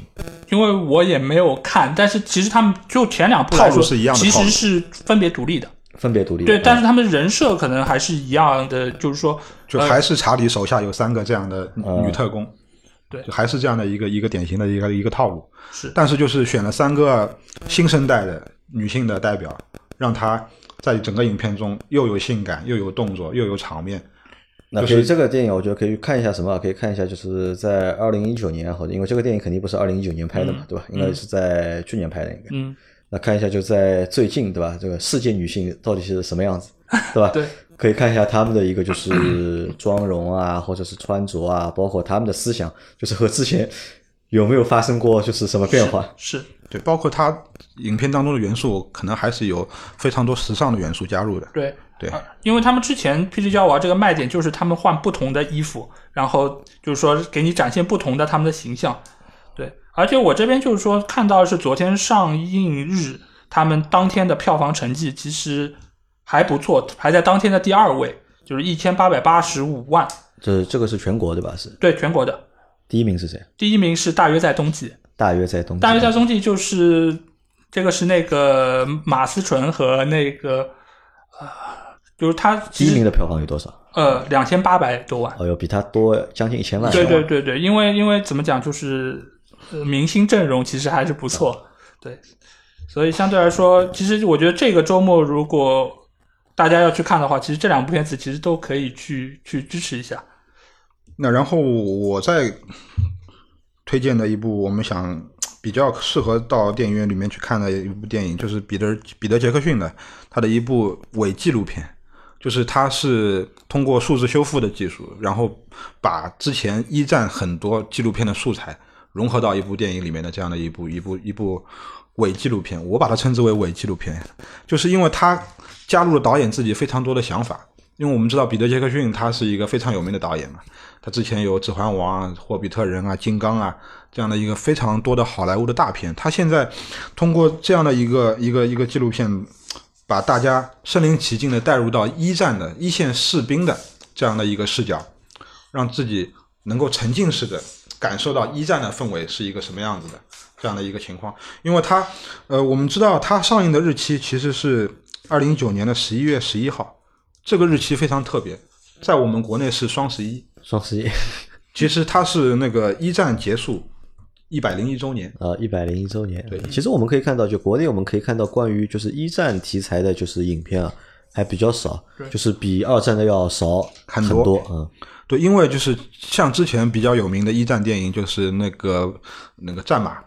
因为我也没有看，但是其实他们就前两部来说，套路是一样的其套路实是分别独立的。分别独立？对，但是是他们人设可能还是一样的，就是说，就还是查理手下有三个这样的嗯女特工，对就还是这样的一个一个典型的一个一个套路。是但是就是选了三个新生代的女性的代表，让她在整个影片中又有性感，又有动作，又有场面。那就是可以这个电影，我觉得可以看一下什么？可以看一下，就是在二零一九年，或者因为这个电影肯定不是二零一九年拍的嘛，对吧？应该是在去年拍的，应该。嗯，那看一下就在最近，对吧？这个世界女性到底是什么样子，对吧？对，可以看一下他们的一个就是妆容啊，或者是穿着啊，包括他们的思想，就是和之前有没有发生过就是什么变化？是对，包括她影片当中的元素，可能还是有非常多时尚的元素加入的。对。对呃因为他们之前 PG 娇娃这个卖点就是他们换不同的衣服，然后就是说给你展现不同的他们的形象。对，而且我这边就是说看到是昨天上映日，他们当天的票房成绩其实还不错，排在当天的第二位，就是一千八百八十五万，这这个是全国对吧？是对全国的。第一名是谁？第一名是大约在冬季，大约在冬季。大约在冬季就是这个是那个马思纯和那个呃，就是他第一名的票房有多少？呃两千八百多万。哦哟，比他多将近一千万。对对对对，因为因为怎么讲，就是呃明星阵容其实还是不错，对，所以相对来说，其实我觉得这个周末如果大家要去看的话，其实这两部片子其实都可以去去支持一下。那然后我再推荐的一部我们想比较适合到电影院里面去看的一部电影，就是彼得彼得杰克逊的他的一部伪纪录片，就是他是通过数字修复的技术，然后把之前一战很多纪录片的素材融合到一部电影里面的这样的一部一部一部伪纪录片，我把它称之为伪纪录片，就是因为他加入了导演自己非常多的想法。因为我们知道彼得杰克逊他是一个非常有名的导演嘛，他之前有《指环王》、《霍比特人》啊、《金刚》啊这样的一个非常多的好莱坞的大片。他现在通过这样的一个一个一个纪录片，把大家身临其境的带入到一战的一线士兵的这样的一个视角，让自己能够沉浸式的感受到一战的氛围是一个什么样子的这样的一个情况。因为它，呃，我们知道它上映的日期其实是二零一九年的十一月十一号。这个日期非常特别，在我们国内是双十一。双十一 其实它是那个一战结束一百零一周年。啊，一百零一周年。对其实我们可以看到，就国内我们可以看到关于就是一战题材的，就是影片啊，还比较少，就是比二战的要少很多很多。嗯，对，因为就是像之前比较有名的一战电影，就是那个那个战马，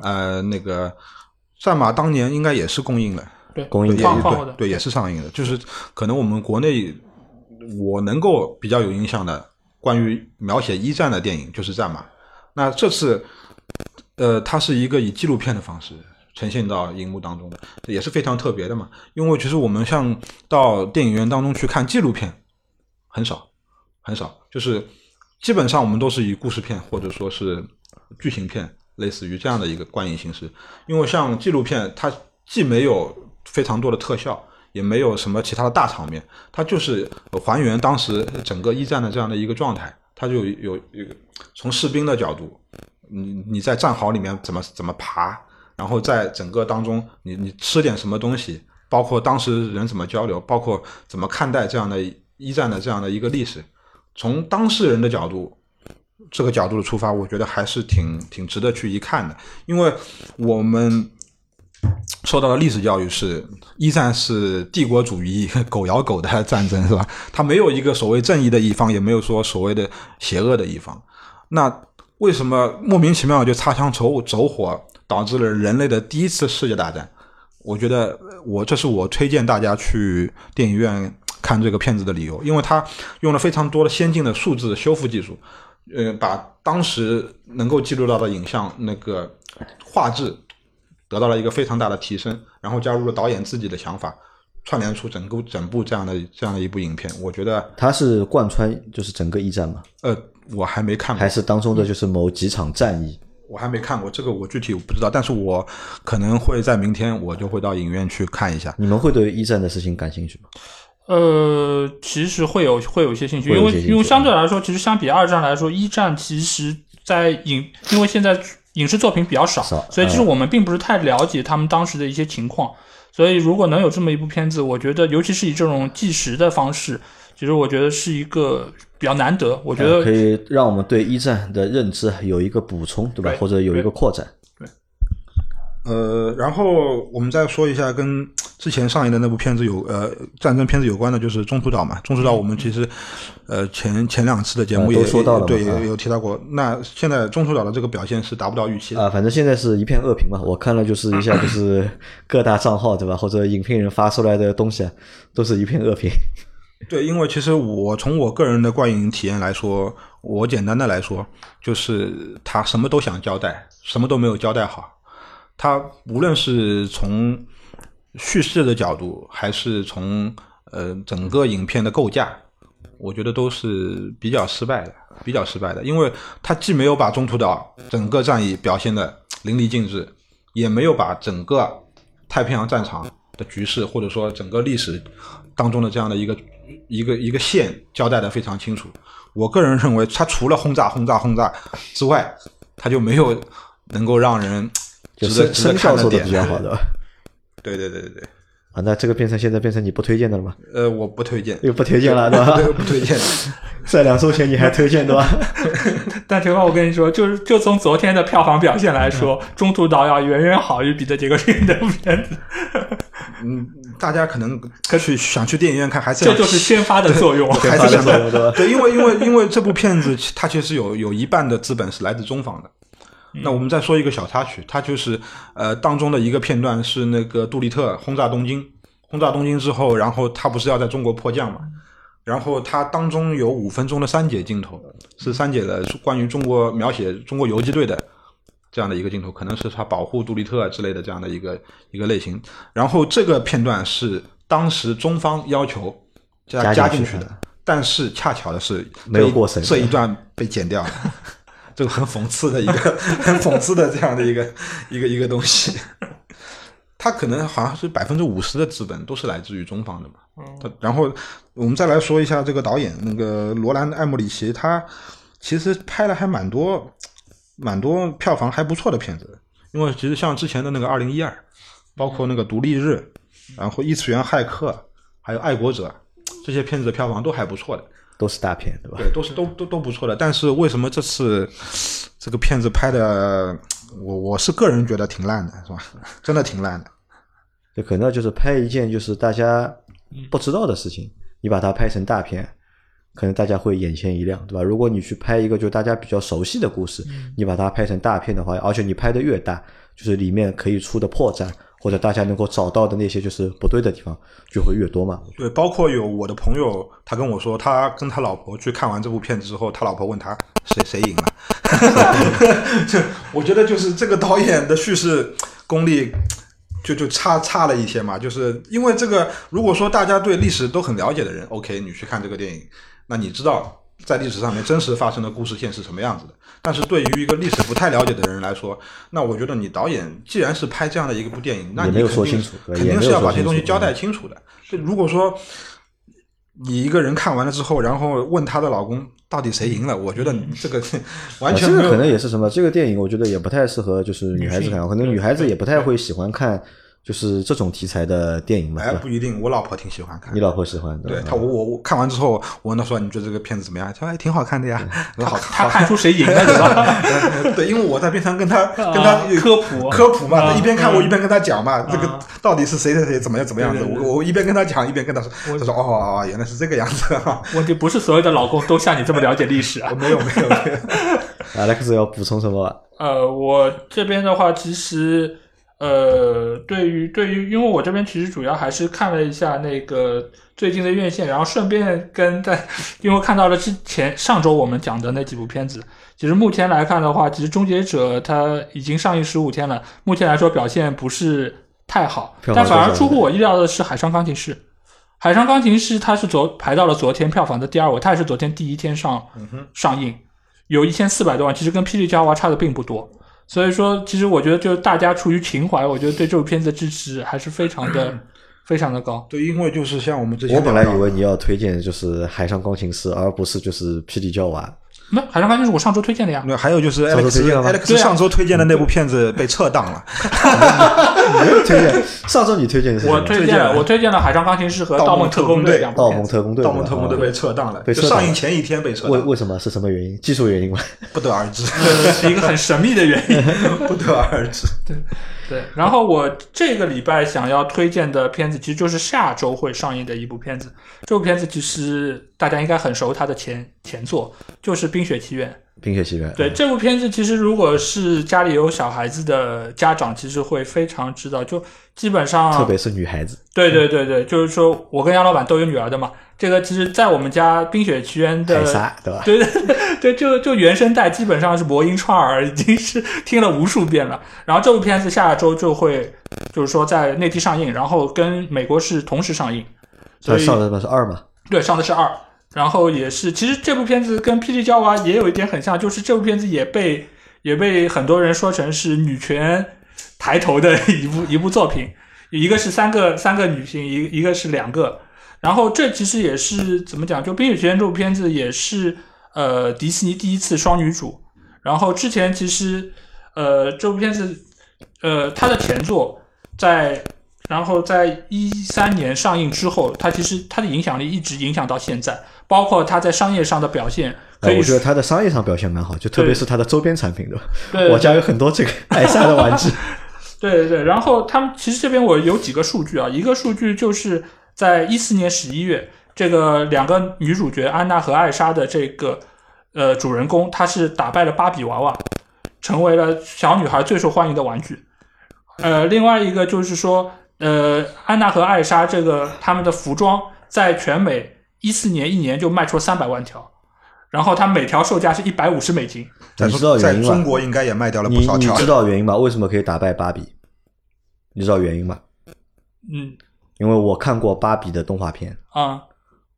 呃，那个战马当年应该也是公映的。对，公映也放放后的，对对，也是上映的。就是可能我们国内我能够比较有印象的关于描写一战的电影就是《战马》。那这次，呃，它是一个以纪录片的方式呈现到荧幕当中的，这也是非常特别的嘛。因为其实我们像到电影院当中去看纪录片，很少很少，就是基本上我们都是以故事片或者说是剧情片，类似于这样的一个观影形式。因为像纪录片，它既没有非常多的特效，也没有什么其他的大场面，它就是还原当时整个一战的这样的一个状态。它就有有从士兵的角度，你你在战壕里面怎么怎么爬，然后在整个当中你你吃点什么东西，包括当时人怎么交流，包括怎么看待这样的一战的这样的一个历史，从当事人的角度。这个角度的出发，我觉得还是挺挺值得去一看的，因为我们受到的历史教育是，一战是帝国主义狗咬狗的战争，是吧？它没有一个所谓正义的一方，也没有说所谓的邪恶的一方。那为什么莫名其妙就擦枪走走火，导致了人类的第一次世界大战？我觉得我这是我推荐大家去电影院看这个片子的理由，因为它用了非常多的先进的数字修复技术。呃，把当时能够记录到的影像那个画质得到了一个非常大的提升，然后加入了导演自己的想法，串联出整个整部这样的这样的一部影片。我觉得，它是贯穿就是整个一战嘛，呃，我还没看过，还是当中的就是某几场战役？我还没看过这个，我具体我不知道，但是我可能会在明天我就会到影院去看一下。你们会对一战的事情感兴趣吗？呃，其实会有会有一些兴趣，因为因为相对来说，其实相比二战来说，一战其实在影，因为现在影视作品比较少，少所以其实我们并不是太了解他们当时的一些情况。所以如果能有这么一部片子，我觉得尤其是以这种纪实的方式，其实我觉得是一个比较难得。我觉得呃可以让我们对一战的认知有一个补充，对吧？对或者有一个扩展。对呃，然后我们再说一下跟之前上映的那部片子有呃战争片子有关的，就是《中途岛》嘛。《中途岛》我们其实呃前前两次的节目呃也、都说到了对啊有有提到过。那现在《中途岛》的这个表现是达不到预期的。啊，反正现在是一片恶评嘛。我看了就是一下，就是各大账号对吧，或者影评人发出来的东西啊，都是一片恶评。对，因为其实我从我个人的观影体验来说，我简单的来说，就是他什么都想交代，什么都没有交代好。他无论是从叙事的角度，还是从呃整个影片的构架，我觉得都是比较失败的，比较失败的。因为他既没有把中途岛整个战役表现的淋漓尽致，也没有把整个太平洋战场的局势，或者说整个历史当中的这样的一个一个一个线交代的非常清楚。我个人认为，它除了轰炸、轰炸、轰炸之外，它就没有能够让人就值得值得声声效看的比。较好，对吧？对对对对对，啊，那这个变成现在变成你不推荐的了吗？呃，我不推荐，又不推荐了，对吧？对 不推荐。在两周前你还推荐，对吧？但陈浩，我跟你说，就是就从昨天的票房表现来说，中途岛要远远好于彼得·杰克逊的片子，嗯，大家可能去想去电影院看，还是这就是先发的作用。还是想作用对吧对，因为因为因为这部片子它其实有有一半的资本是来自中方的。那我们再说一个小插曲，它就是呃当中的一个片段是那个杜立特轰炸东京，轰炸东京之后，然后他不是要在中国迫降嘛？然后它当中有五分钟的删减镜头，是删减了关于中国描写中国游击队的这样的一个镜头，可能是他保护杜立特啊之类的这样的一个一个类型。然后这个片段是当时中方要求加加加进去的进去的，但是恰巧的是没有过审这一段被剪掉了。这个很讽刺的一个，很讽刺的这样的一个一个一个东西。他可能好像是百分之五十的资本都是来自于中方的嘛。他然后我们再来说一下这个导演，那个罗兰·艾默里奇，他其实拍了还蛮多蛮多票房还不错的片子。因为其实像之前的那个《二零一二》，包括那个《独立日》，然后《异次元骇客》，还有《爱国者》这些片子的票房都还不错的。都是大片，对吧？对，都是都都都不错的。但是为什么这次这个片子拍的，我我是个人觉得挺烂的，是吧？真的挺烂的。就可能就是拍一件就是大家不知道的事情，你把它拍成大片，可能大家会眼前一亮，对吧？如果你去拍一个就大家比较熟悉的故事，你把它拍成大片的话，而且你拍的越大，就是里面可以出的破绽或者大家能够找到的那些就是不对的地方就会越多嘛。对，包括有我的朋友，他跟我说，他跟他老婆去看完这部片子之后，他老婆问他谁谁赢了。就我觉得就是这个导演的叙事功力就就差差了一些嘛，就是因为这个，如果说大家对历史都很了解的人，OK，你去看这个电影，那你知道在历史上面真实发生的故事线是什么样子的。但是对于一个历史不太了解的人来说，那我觉得你导演既然是拍这样的一部电影，那也没有你肯定说清楚肯定是要把这些东西交代清楚的。就如果说你一个人看完了之后，然后问她的老公到底谁赢了，我觉得你这个 完全没有啊这个可能也是什么？这个电影我觉得也不太适合就是女孩子看，可能女孩子也不太会喜欢看就是这种题材的电影嘛。哎，不一定，我老婆挺喜欢看你。老婆喜欢的，对她，我我我看完之后，我问她说：“你觉得这个片子怎么样？”她说：“哎，挺好看的呀。”我说：“好，他看出谁赢了，你知道吧？对，因为我在边上跟她跟她科普科普嘛，一边看我一边跟她讲嘛，这个啊到底是谁谁谁怎么样怎么样子，对对对我我一边跟她讲一边跟她说，她说哦哦，原来是这个样子啊，问题不是所有的老公都像你这么了解历史啊。没有没有没有，Alex 要补充什么？呃，我这边的话，其实呃，对于对于，因为我这边其实主要还是看了一下那个最近的院线，然后顺便跟在，因为看到了之前上周我们讲的那几部片子，其实目前来看的话，其实《终结者》它已经上映十五天了，目前来说表现不是太好，但反而出乎我意料的是《海上钢琴师》。《海上钢琴师》它是昨排到了昨天票房的第二位，它也是昨天第一天上、上映，有一千四百多万，其实跟《霹雳娇娃》差的并不多。所以说，其实我觉得就是大家出于情怀，我觉得对这部片子的支持还是非常的、非常的高。对，因为就是像我们之前我本来以为你要推荐就是《海上钢琴师》，而不是就是《霹雳娇娃》。那《海上钢琴是》我上周推荐的呀，那还有就是上周 Alex 推荐了吗 Alex 对啊上周推荐的那部片子被撤档了，推荐上周你推荐的是什么我推荐了，我推荐了《海上钢琴师》和《盗梦特工队》两部盗。梦特工队》盗梦特工队啊被撤档了，就上映前一天被撤档，为为什么是什么原因？技术原因吗？不得而知，呃，是一个很神秘的原因。不得而知。对，对然后我这个礼拜想要推荐的片子，其实就是下周会上映的一部片子。这部片子其实大家应该很熟，它的前前作就是《冰雪奇缘》。冰雪奇缘。对这部片子，其实如果是家里有小孩子的家长，其实会非常知道，就基本上特别是女孩子，对对对对，就是说我跟杨老板都有女儿的嘛。这个其实，在我们家《冰雪奇缘》的对吧？对对对，就就原声带基本上是魔音串耳，已经是听了无数遍了。然后这部片子下周就会，就是说在内地上映，然后跟美国是同时上映，所以上的是二嘛？对上的是二。然后也是，其实这部片子跟《霹雳娇娃》也有一点很像，就是这部片子也被也被很多人说成是女权抬头的一部一部作品，一个是三个三个女性，一一个是两个。然后这其实也是怎么讲？就《冰雪奇缘》这部片子也是呃迪士尼第一次双女主。然后之前其实呃这部片子呃它的前作在然后在一三年上映之后，它其实它的影响力一直影响到现在，包括它在商业上的表现，可哎，以我觉得它的商业上表现蛮好，就特别是它的周边产品，对吧？对我家有很多这个艾莎的玩具。对对对，然后他们其实这边我有几个数据啊，一个数据就是在一四年十一月，这个两个女主角安娜和艾莎的这个呃主人公，她是打败了芭比娃娃，成为了小女孩最受欢迎的玩具。呃，另外一个就是说，呃，安娜和艾莎这个他们的服装在全美一四年一年就卖出了三百万条，然后它每条售价是一百五十美金。你知道原因吗？中国应该也卖掉了不少条。你你知道原因吗？为什么可以打败芭比？你知道原因吗？嗯因为我看过芭比的动画片，啊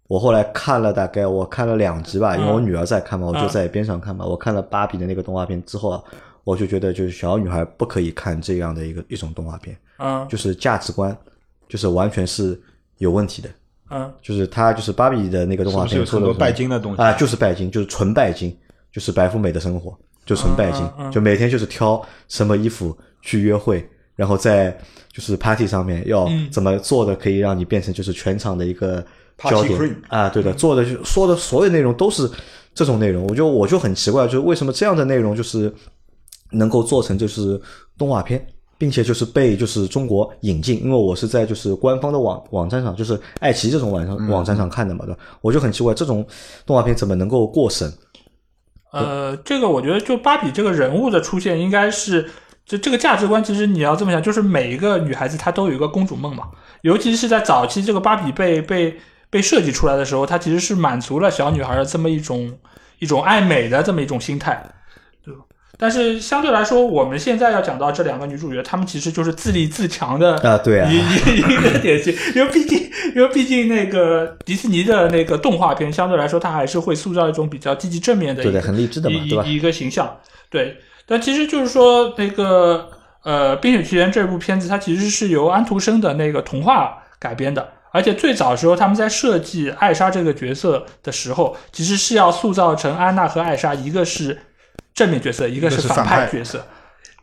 我后来看了大概我看了两集吧，因为我嗯女儿在看嘛，我就嗯在边上看嘛。我看了芭比的那个动画片之后啊，我就觉得就是小女孩不可以看这样的一个一种动画片，嗯。就是价值观就是完全是有问题的。嗯。就是他就是芭比的那个动画是不是有很多片出的拜金的东西？啊，就是拜金，就是纯拜金，就是白富美的生活，就纯拜金，嗯嗯嗯。就每天就是挑什么衣服去约会，然后在就是 party 上面要嗯。怎么做的可以让你变成就是全场的一个焦点。啊，对的，做的就说的所有内容都是这种内容，我就我就很奇怪，就是为什么这样的内容就是能够做成就是动画片。并且就是被就是中国引进，因为我是在就是官方的网网站上，就是爱奇艺这种网上网站上看的嘛，对吧？我就很奇怪，这种动画片怎么能够过审？呃，这个我觉得就芭比这个人物的出现，应该是就这个价值观，其实你要这么想，就是每一个女孩子她都有一个公主梦嘛，尤其是在早期这个芭比被被被设计出来的时候，它其实是满足了小女孩的这么一种一种爱美的这么一种心态，但是相对来说，我们现在要讲到这两个女主角，她们其实就是自立自强的啊对啊一一 一个典型，因为毕竟因为毕竟那个迪士尼的那个动画片，相对来说它还是会塑造一种比较积极正面的一个对的，很励志的嘛，对吧？一个形象。对，但其实就是说那个呃，《冰雪奇缘》这部片子，它其实是由安徒生的那个童话改编的。而且最早时候，他们在设计艾莎这个角色的时候，其实是要塑造成安娜和艾莎，一个是正面角色，一个是反反派角色。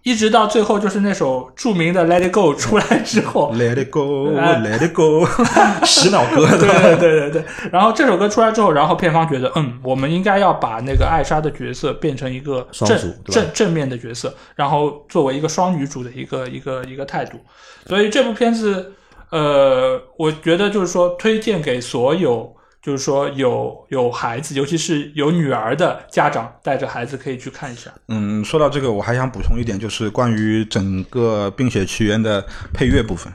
一直到最后，就是那首著名的《Let It Go》出来之后，Let it go, 哎 let it go，洗脑歌对对对对对。然后这首歌出来之后，然后片方觉得，嗯，我们应该要把那个艾莎的角色变成一个正正正面的角色，然后作为一个双女主的一个一个一个态度。所以这部片子，呃，我觉得就是说推荐给所有。就是说有有孩子，尤其是有女儿的家长，带着孩子可以去看一下。嗯，说到这个，我还想补充一点，就是关于整个《冰雪奇缘》的配乐部分，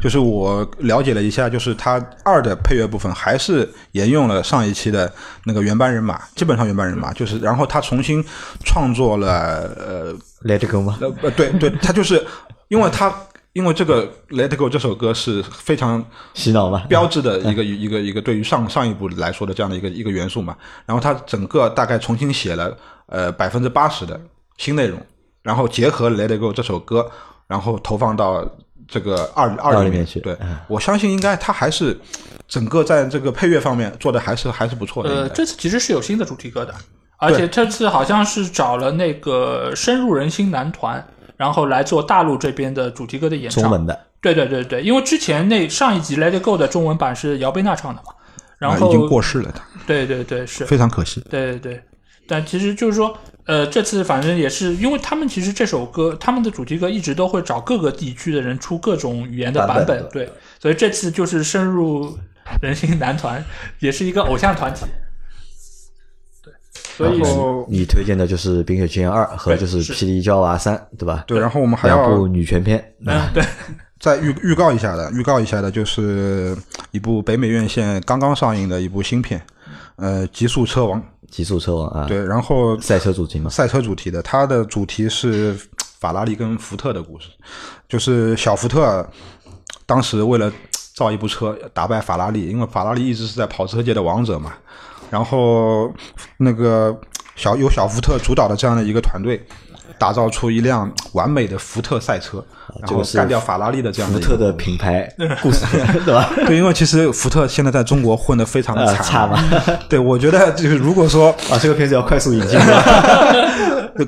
就是我了解了一下，就是它二的配乐部分还是沿用了上一期的那个原班人马，基本上原班人马，就是然后他重新创作了呃 Let it go 吗？呃呃对对，他就是因为他因为这个《Let It Go》这首歌是非常洗脑嘛，标志的一个一个一个对于上上一部来说的这样的一个一个元素嘛。然后它整个大概重新写了呃百分之八十的新内容，然后结合《Let It Go》这首歌，然后投放到这个二二里里面去对，我相信应该它还是整个在这个配乐方面做的还是还是不错的。呃，这次其实是有新的主题歌的，而且这次好像是找了那个深入人心男团，然后来做大陆这边的主题歌的演唱。中文的。对对对对，因为之前那上一集《Let It Go》的中文版是姚贝娜唱的嘛，然后啊已经过世了，的对对对是，非常可惜。对对对，但其实就是说，呃，这次反正也是，因为他们其实这首歌，他们的主题歌一直都会找各个地区的人出各种语言的版版本对，所以这次就是深入人心男团，也是一个偶像团体。对，所以然后你推荐的就是《冰雪奇缘二》和就是是《霹雳娇娃三》，对吧？对，然后我们还两要部女权片。嗯，对，再预预告一下的，预告一下的就是一部北美院线刚刚上映的一部新片，呃，《极速车王》。极速车王啊，对，然后赛车主题嘛，赛车主题的，它的主题是法拉利跟福特的故事，就是小福特当时为了造一部车打败法拉利，因为法拉利一直是在跑车界的王者嘛，然后那个小由小福特主导的这样的一个团队。打造出一辆完美的福特赛车，这个是干掉法拉利的这样的福特的品牌 故事，对吧？对，因为其实福特现在在中国混得非常的差嘛对，我觉得就是如果说啊，这个片子要快速引进。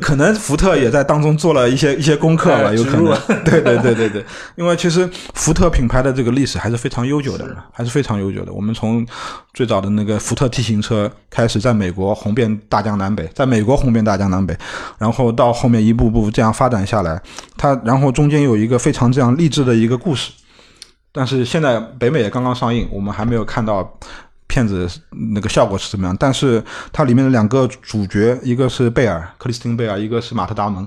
可能福特也在当中做了一些一些功课吧，哎有可能。对对对对对，因为其实福特品牌的这个历史还是非常悠久的，还是非常悠久的。我们从最早的那个福特 T 型车开始，在美国红遍大江南北，在美国红遍大江南北，然后到后面一步步这样发展下来，它然后中间有一个非常这样励志的一个故事。但是现在北美也刚刚上映，我们还没有看到片子那个效果是怎么样。但是它里面的两个主角，一个是贝尔克里斯汀贝尔，一个是马特达蒙，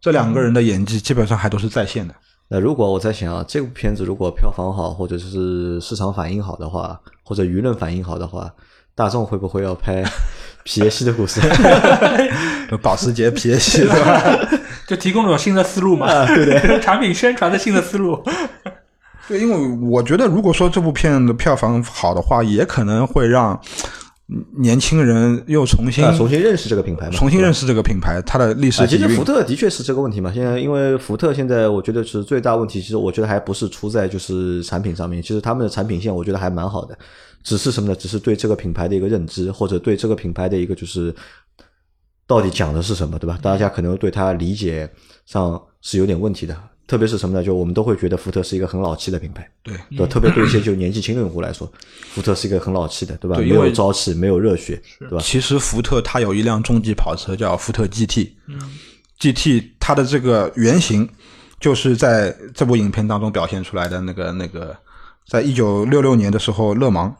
这两个人的演技基本上还都是在线的。那如果我在想啊，这部片子如果票房好，或者是市场反应好的话，或者舆论反应好的话，大众会不会要拍皮耶西的故事？保时捷皮耶西是吧？就提供了种新的思路嘛，对对，产品宣传的新的思路。对，因为我觉得如果说这部片的票房好的话，也可能会让嗯年轻人又重新、啊，重新认识这个品牌嘛，重新认识这个品牌，它的历史啊，其。实福特的确是这个问题嘛。现在因为福特现在，我觉得是最大问题。其实我觉得还不是出在就是产品上面，其实他们的产品线我觉得还蛮好的，只是什么呢？只是对这个品牌的一个认知，或者对这个品牌的一个就是到底讲的是什么，对吧？大家可能对它理解上是有点问题的。特别是什么呢？就我们都会觉得福特是一个很老气的品牌，对，特别对一些就年纪轻的用户来说，福特是一个很老气的，对吧？没有朝气，没有热血，对吧？其实福特它有一辆中级跑车叫福特 GT，嗯，GT 它的这个原型就是在这部影片当中表现出来的那个那个，在一九六六年的时候，勒芒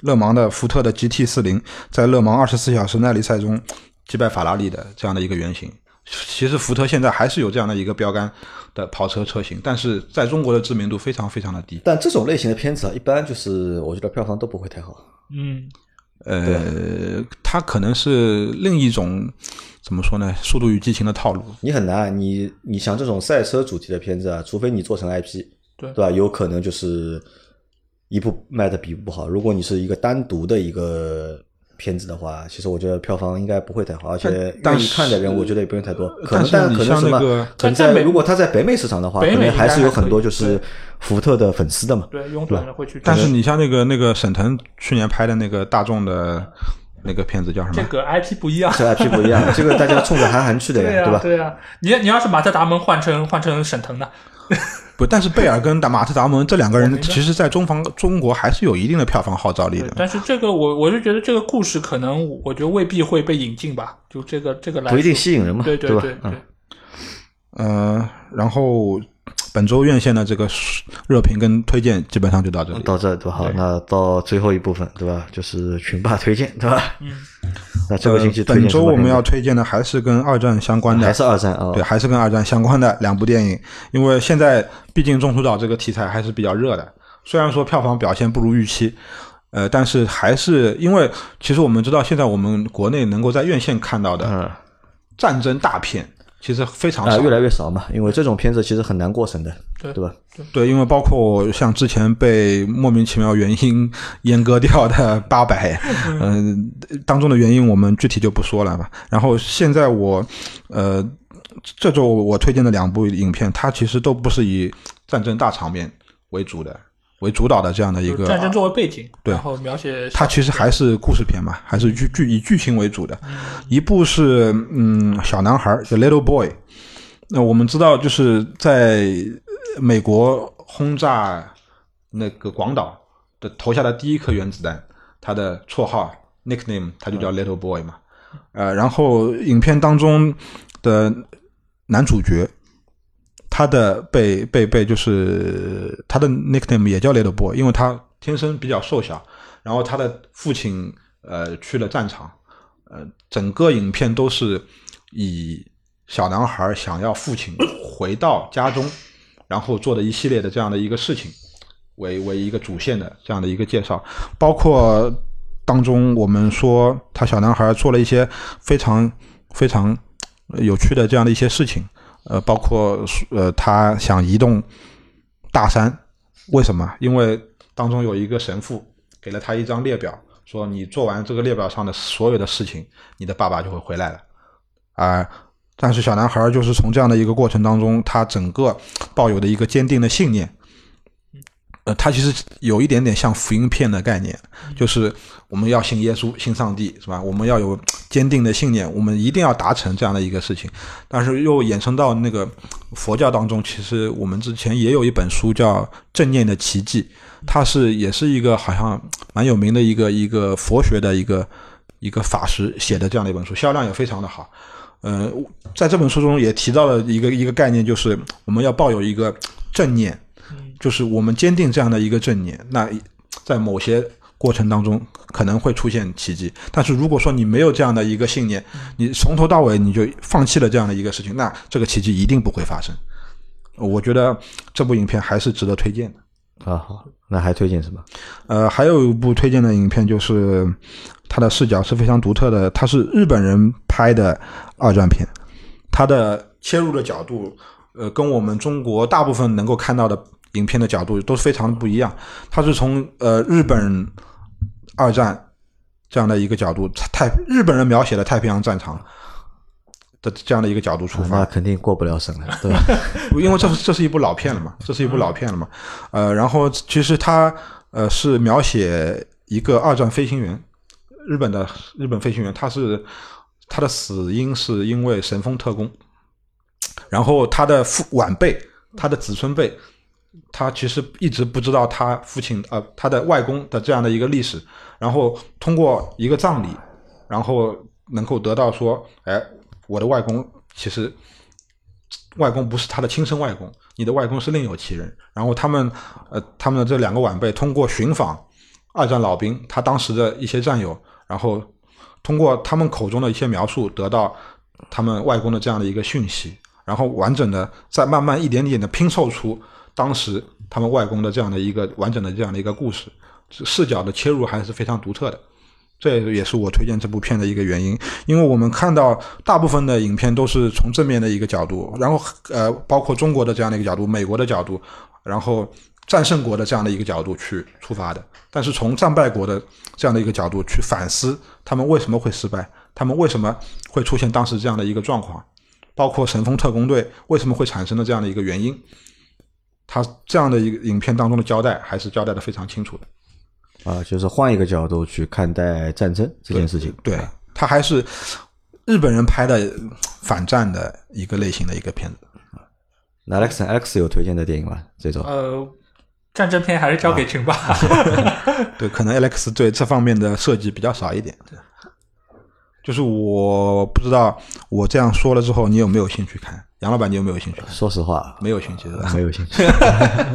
勒芒的福特的 GT 四零在勒芒二十四小时耐力赛中击败法拉利的这样的一个原型。其实福特现在还是有这样的一个标杆的跑车车型，但是在中国的知名度非常非常的低。但这种类型的片子啊，一般就是我觉得票房都不会太好。嗯，呃，它可能是另一种怎么说呢？《速度与激情》的套路。你很难啊，你你像这种赛车主题的片子啊，除非你做成 IP，对对吧？有可能就是一部卖的比一部好。如果你是一个单独的一个片子的话，其实我觉得票房应该不会太好，而且愿意但是看的人，我觉得也不用太多。可能但是可能什么？可能在美如果他在北美市场的话，可北美能还是有很多就是福特的粉丝的嘛。对，拥趸的会去。但是你像那个那个沈腾去年拍的那个大众的那个片子叫什么？这个 IP 不一样。这 IP 不一样，这个大家冲着韩寒去的呀，对、吧？对啊、你你要是马特达蒙换成换成沈腾呢？不，但是贝尔跟达马特达蒙这两个人，其实在中方中国还是有一定的票房号召力的。但是这个我我是觉得这个故事可能我觉得未必会被引进吧，就这个这个来不一定吸引人嘛，对对吧？对嗯，呃，然后本周院线的这个热评跟推荐基本上就到这里。到这对吧？好，那到最后一部分对吧？就是群霸推荐对吧？嗯，那这个星期本周我们要推荐的还是跟二战相关的，还是二战啊？对，还是跟二战相关的两部电影，因为现在毕竟中途岛这个题材还是比较热的，虽然说票房表现不如预期，呃，但是还是因为其实我们知道，现在我们国内能够在院线看到的嗯，战争大片，其实非常啊、少，越来越少嘛，因为这种片子其实很难过审的，对对吧？对，因为包括像之前被莫名其妙原因阉割掉的 八百，嗯、当中的原因我们具体就不说了吧。然后现在我，呃，这周我推荐的两部影片，它其实都不是以战争大场面为主的、为主导的这样的一个战争作为背景，对然后描写它其实还是故事片嘛，还是剧剧以剧情为主的。一部是嗯小男孩《The Little Boy》，那我们知道就是在美国轰炸那个广岛的投下的第一颗原子弹，他的绰号 nickname 他就叫 Little Boy 嘛。呃，然后影片当中的男主角。他的被被被就是他的 nickname 也叫 Little Boy，因为他天生比较瘦小，然后他的父亲呃去了战场，呃，整个影片都是以小男孩想要父亲回到家中，然后做的一系列的这样的一个事情为为一个主线的这样的一个介绍，包括当中我们说他小男孩做了一些非常非常有趣的这样的一些事情，呃，包括呃他想移动大山，为什么？因为当中有一个神父给了他一张列表，说你做完这个列表上的所有的事情，你的爸爸就会回来了。啊、但是小男孩就是从这样的一个过程当中，他整个抱有的一个坚定的信念，呃，它其实有一点点像福音片的概念，就是我们要信耶稣、信上帝，是吧？我们要有坚定的信念，我们一定要达成这样的一个事情。但是又衍生到那个佛教当中，其实我们之前也有一本书叫《正念的奇迹》，它是也是一个好像蛮有名的一个一个佛学的一个一个法师写的这样的一本书，销量也非常的好。呃，在这本书中也提到了一个一个概念，就是我们要抱有一个正念，就是我们坚定这样的一个正念，那在某些过程当中可能会出现奇迹。但是如果说你没有这样的一个信念，你从头到尾你就放弃了这样的一个事情，那这个奇迹一定不会发生。我觉得这部影片还是值得推荐的。啊，好，那还推荐什么？呃，还有一部推荐的影片就是它的视角是非常独特的，它是日本人拍的二战片，它的切入的角度，呃，跟我们中国大部分能够看到的影片的角度都非常的不一样。它是从呃日本二战这样的一个角度，太日本人描写的太平洋战场的这样的一个角度出发，那肯定过不了审了，对吧？因为这是这是一部老片了嘛，这是一部老片了嘛，呃，然后其实它呃是描写一个二战飞行员，日本的日本飞行员，他是他的死因是因为神风特工，然后他的父晚辈，他的子孙辈，他其实一直不知道他父亲呃他的外公的这样的一个历史，然后通过一个葬礼，然后能够得到说，哎，我的外公其实外公不是他的亲生外公，你的外公是另有其人。然后他们呃他们的这两个晚辈通过寻访二战老兵，他当时的一些战友，然后通过他们口中的一些描述，得到他们外公的这样的一个讯息，然后完整的再慢慢一点点的拼凑出当时他们外公的这样的一个完整的这样的一个故事，视角的切入还是非常独特的。这也是我推荐这部片的一个原因，因为我们看到大部分的影片都是从正面的一个角度，然后呃，包括中国的这样的一个角度，美国的角度，然后战胜国的这样的一个角度去出发的。但是从战败国的这样的一个角度去反思他们为什么会失败，他们为什么会出现当时这样的一个状况，包括神风特工队为什么会产生的这样的一个原因，他这样的一个影片当中的交代还是交代的非常清楚的。啊，就是换一个角度去看待战争这件事情。对，他还是日本人拍的反战的一个类型的一个片子。那 Alex Alex 有推荐的电影吗？这种呃，战争片还是交给群吧。对，可能 Alex 对这方面的设计比较少一点。对，就是我不知道我这样说了之后，你有没有兴趣看？杨老板，你有没有兴趣？说实话，没有兴趣是吧？没有兴趣。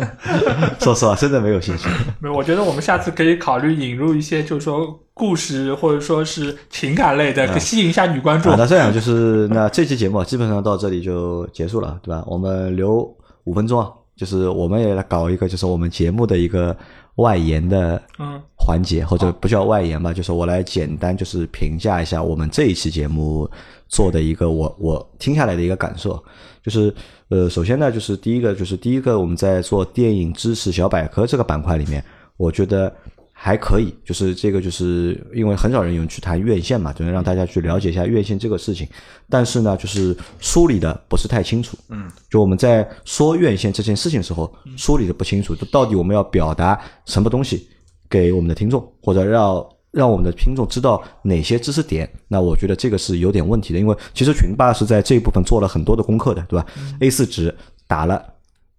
说实话，真的没有兴趣。没有，我觉得我们下次可以考虑引入一些，就是说故事或者说是情感类的，吸引一下女观众啊，。那这样就是那这期节目基本上到这里就结束了，对吧？我们留五分钟啊，就是我们也来搞一个，就是我们节目的一个外延的嗯。环节，或者不叫外延吧，就是我来简单就是评价一下我们这一期节目做的一个我我听下来的一个感受，就是呃，首先呢，就是第一个就是第一个我们在做电影知识小百科这个板块里面，我觉得还可以，就是这个就是因为很少人有人去谈院线嘛，就能让大家去了解一下院线这个事情，但是呢，就是梳理的不是太清楚，嗯，就我们在说院线这件事情的时候，梳理的不清楚，就到底我们要表达什么东西给我们的听众，或者让让我们的听众知道哪些知识点，那我觉得这个是有点问题的，因为其实群霸是在这一部分做了很多的功课的，对吧、a 四纸打了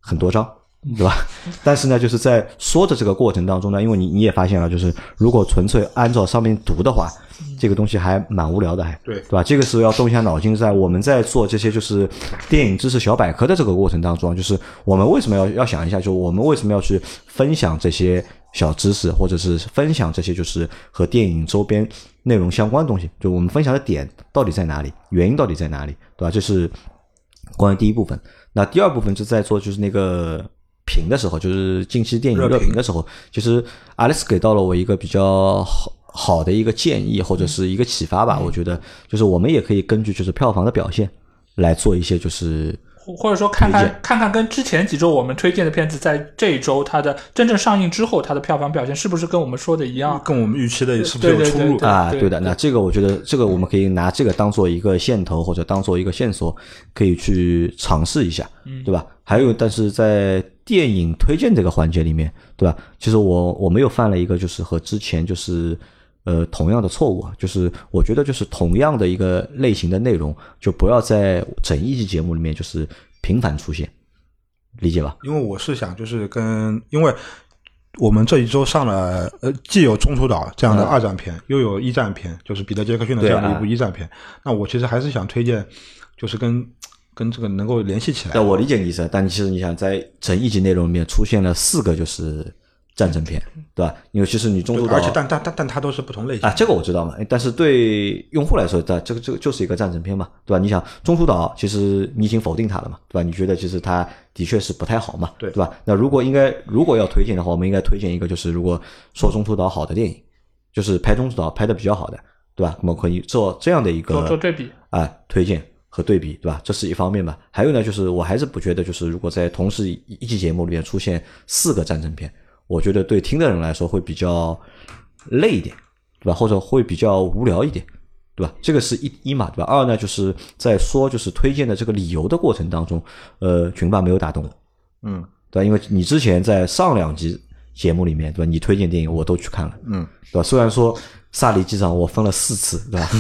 很多张。对吧？但是呢，就是在说的这个过程当中呢，因为你你也发现了，就是如果纯粹按照上面读的话，这个东西还蛮无聊的，还对对吧？这个时候要动一下脑筋，在我们在做这些就是电影知识小百科的这个过程当中，就是我们为什么要要想一下，就是我们为什么要去分享这些小知识，或者是分享这些就是和电影周边内容相关的东西，就我们分享的点到底在哪里，原因到底在哪里，对吧？这是关于第一部分。那第二部分就在做就是那个评的时候，就是近期电影热评的时候，其实 Alex 给到了我一个比较好好的一个建议或者是一个启发吧。我觉得就是我们也可以根据就是票房的表现来做一些就是或或者说看看看看跟之前几周我们推荐的片子，在这一周它的真正上映之后，它的票房表现是不是跟我们说的一样？跟我们预期的是不是有出入？对啊，对对的。那这个我觉得这个我们可以拿这个当做一个线头或者当做一个线索，可以去尝试一下，对吧？还有，但是在电影推荐这个环节里面，对吧？其实我我们又犯了一个就是和之前就是呃同样的错误，啊，就是我觉得就是同样的一个类型的内容，就不要在整一期节目里面就是频繁出现，理解吧？因为我是想就是跟，因为我们这一周上了呃，既有《中途岛》这样的二战片，又有一战片，就是彼得杰克逊的这样的一部一战片。那我其实还是想推荐，就是跟跟这个能够联系起来但，。我理解你意思，但其实你想在整一集内容里面出现了四个就是战争片，对吧？因为其实你中途岛而且但但但但它都是不同类型啊，这个我知道嘛，但是对用户来说，它这个这个就是一个战争片嘛，对吧？你想中途岛，其实你已经否定它了嘛，对吧？你觉得其实它的确是不太好嘛，对对吧？那如果应该如果要推荐的话，我们应该推荐一个，就是如果说中途岛好的电影，就是拍中途岛拍的比较好的，对吧？我们可以做这样的一个做做对比，啊，推荐和对比，对吧？这是一方面吧。还有呢，就是我还是不觉得，就是如果在同时一一期节目里面出现四个战争片，我觉得对听的人来说会比较累一点，对吧？或者会比较无聊一点，对吧？这个是一一嘛，对吧？二呢，就是在说就是推荐的这个理由的过程当中，呃，群霸没有打动我，嗯对吧？因为你之前在上两集节目里面，对吧？你推荐电影我都去看了，嗯，对吧？虽然说萨利机长我分了四次，对吧？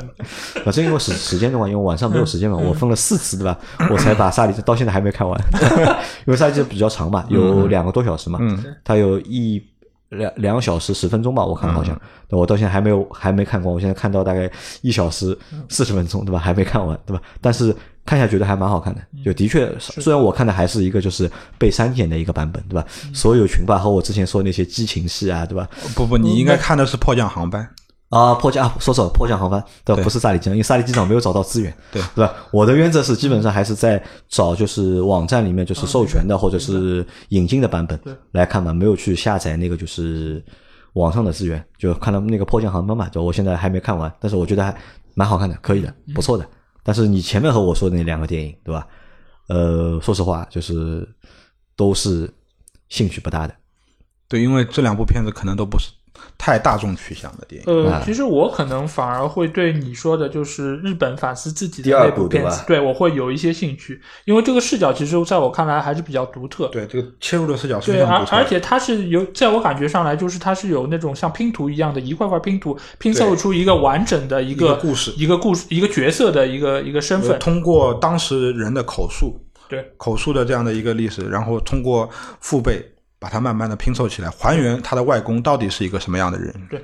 反正因为时时间的话，因为晚上没有时间嘛，我分了四次，对吧？我才把萨利到现在还没看完，因为萨利机比较长嘛，有两个多小时嘛，嗯它有一两两小时十分钟吧，我看好像，对我到现在还没有还没看过，我现在看到大概一小时四十分钟，对吧？还没看完，对吧？但是看下觉得还蛮好看的，就的确，虽然我看的还是一个就是被删减的一个版本，对吧？所有群霸和我之前说那些激情戏啊，对吧？不不，你应该看的是《迫降航班》。啊，迫降啊，说错了，迫降航班对？对不是萨利机长，因为萨利机长没有找到资源，对对吧？我的原则是基本上还是在找就是网站里面就是授权的或者是引进的版本来看嘛，没有去下载那个就是网上的资源，就看到那个迫降航班嘛，就我现在还没看完，但是我觉得还蛮好看的，可以的，不错的。但是你前面和我说的那两个电影，对吧？呃，说实话，就是都是兴趣不大的。对，因为这两部片子可能都不是太大众取向的电影。呃啊，其实我可能反而会对你说的，就是日本反思自己的第二那部片子对，对我会有一些兴趣，因为这个视角其实在我看来还是比较独特。对，这个切入的视角是非对，而常独特的。而且它是有，在我感觉上来，就是它是有那种像拼图一样的，一块块拼图拼凑出一个完整的一个故事一个故事、一个角色的一个一个身份。通过当时人的口述，对口述的这样的一个历史，然后通过父辈把它慢慢的拼凑起来，还原他的外公到底是一个什么样的人。对。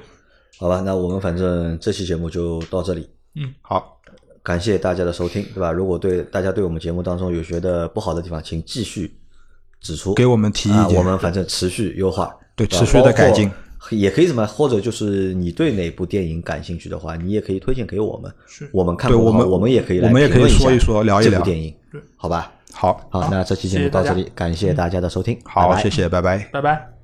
好吧，那我们反正这期节目就到这里。嗯。好，感谢大家的收听，对吧？如果对大家对我们节目当中有觉得不好的地方，请继续指出，给我们提意啊，见我们反正持续优化，吧对持续的改进，也可以什么，或者就是你对哪部电影感兴趣的话，你也可以推荐给我们，是。我们看我们我们也可以来我们也可以说一说聊一聊。这部电影对，好吧？好，好，那这期节目到这里，感谢大家的收听，好，谢谢，拜拜。拜拜。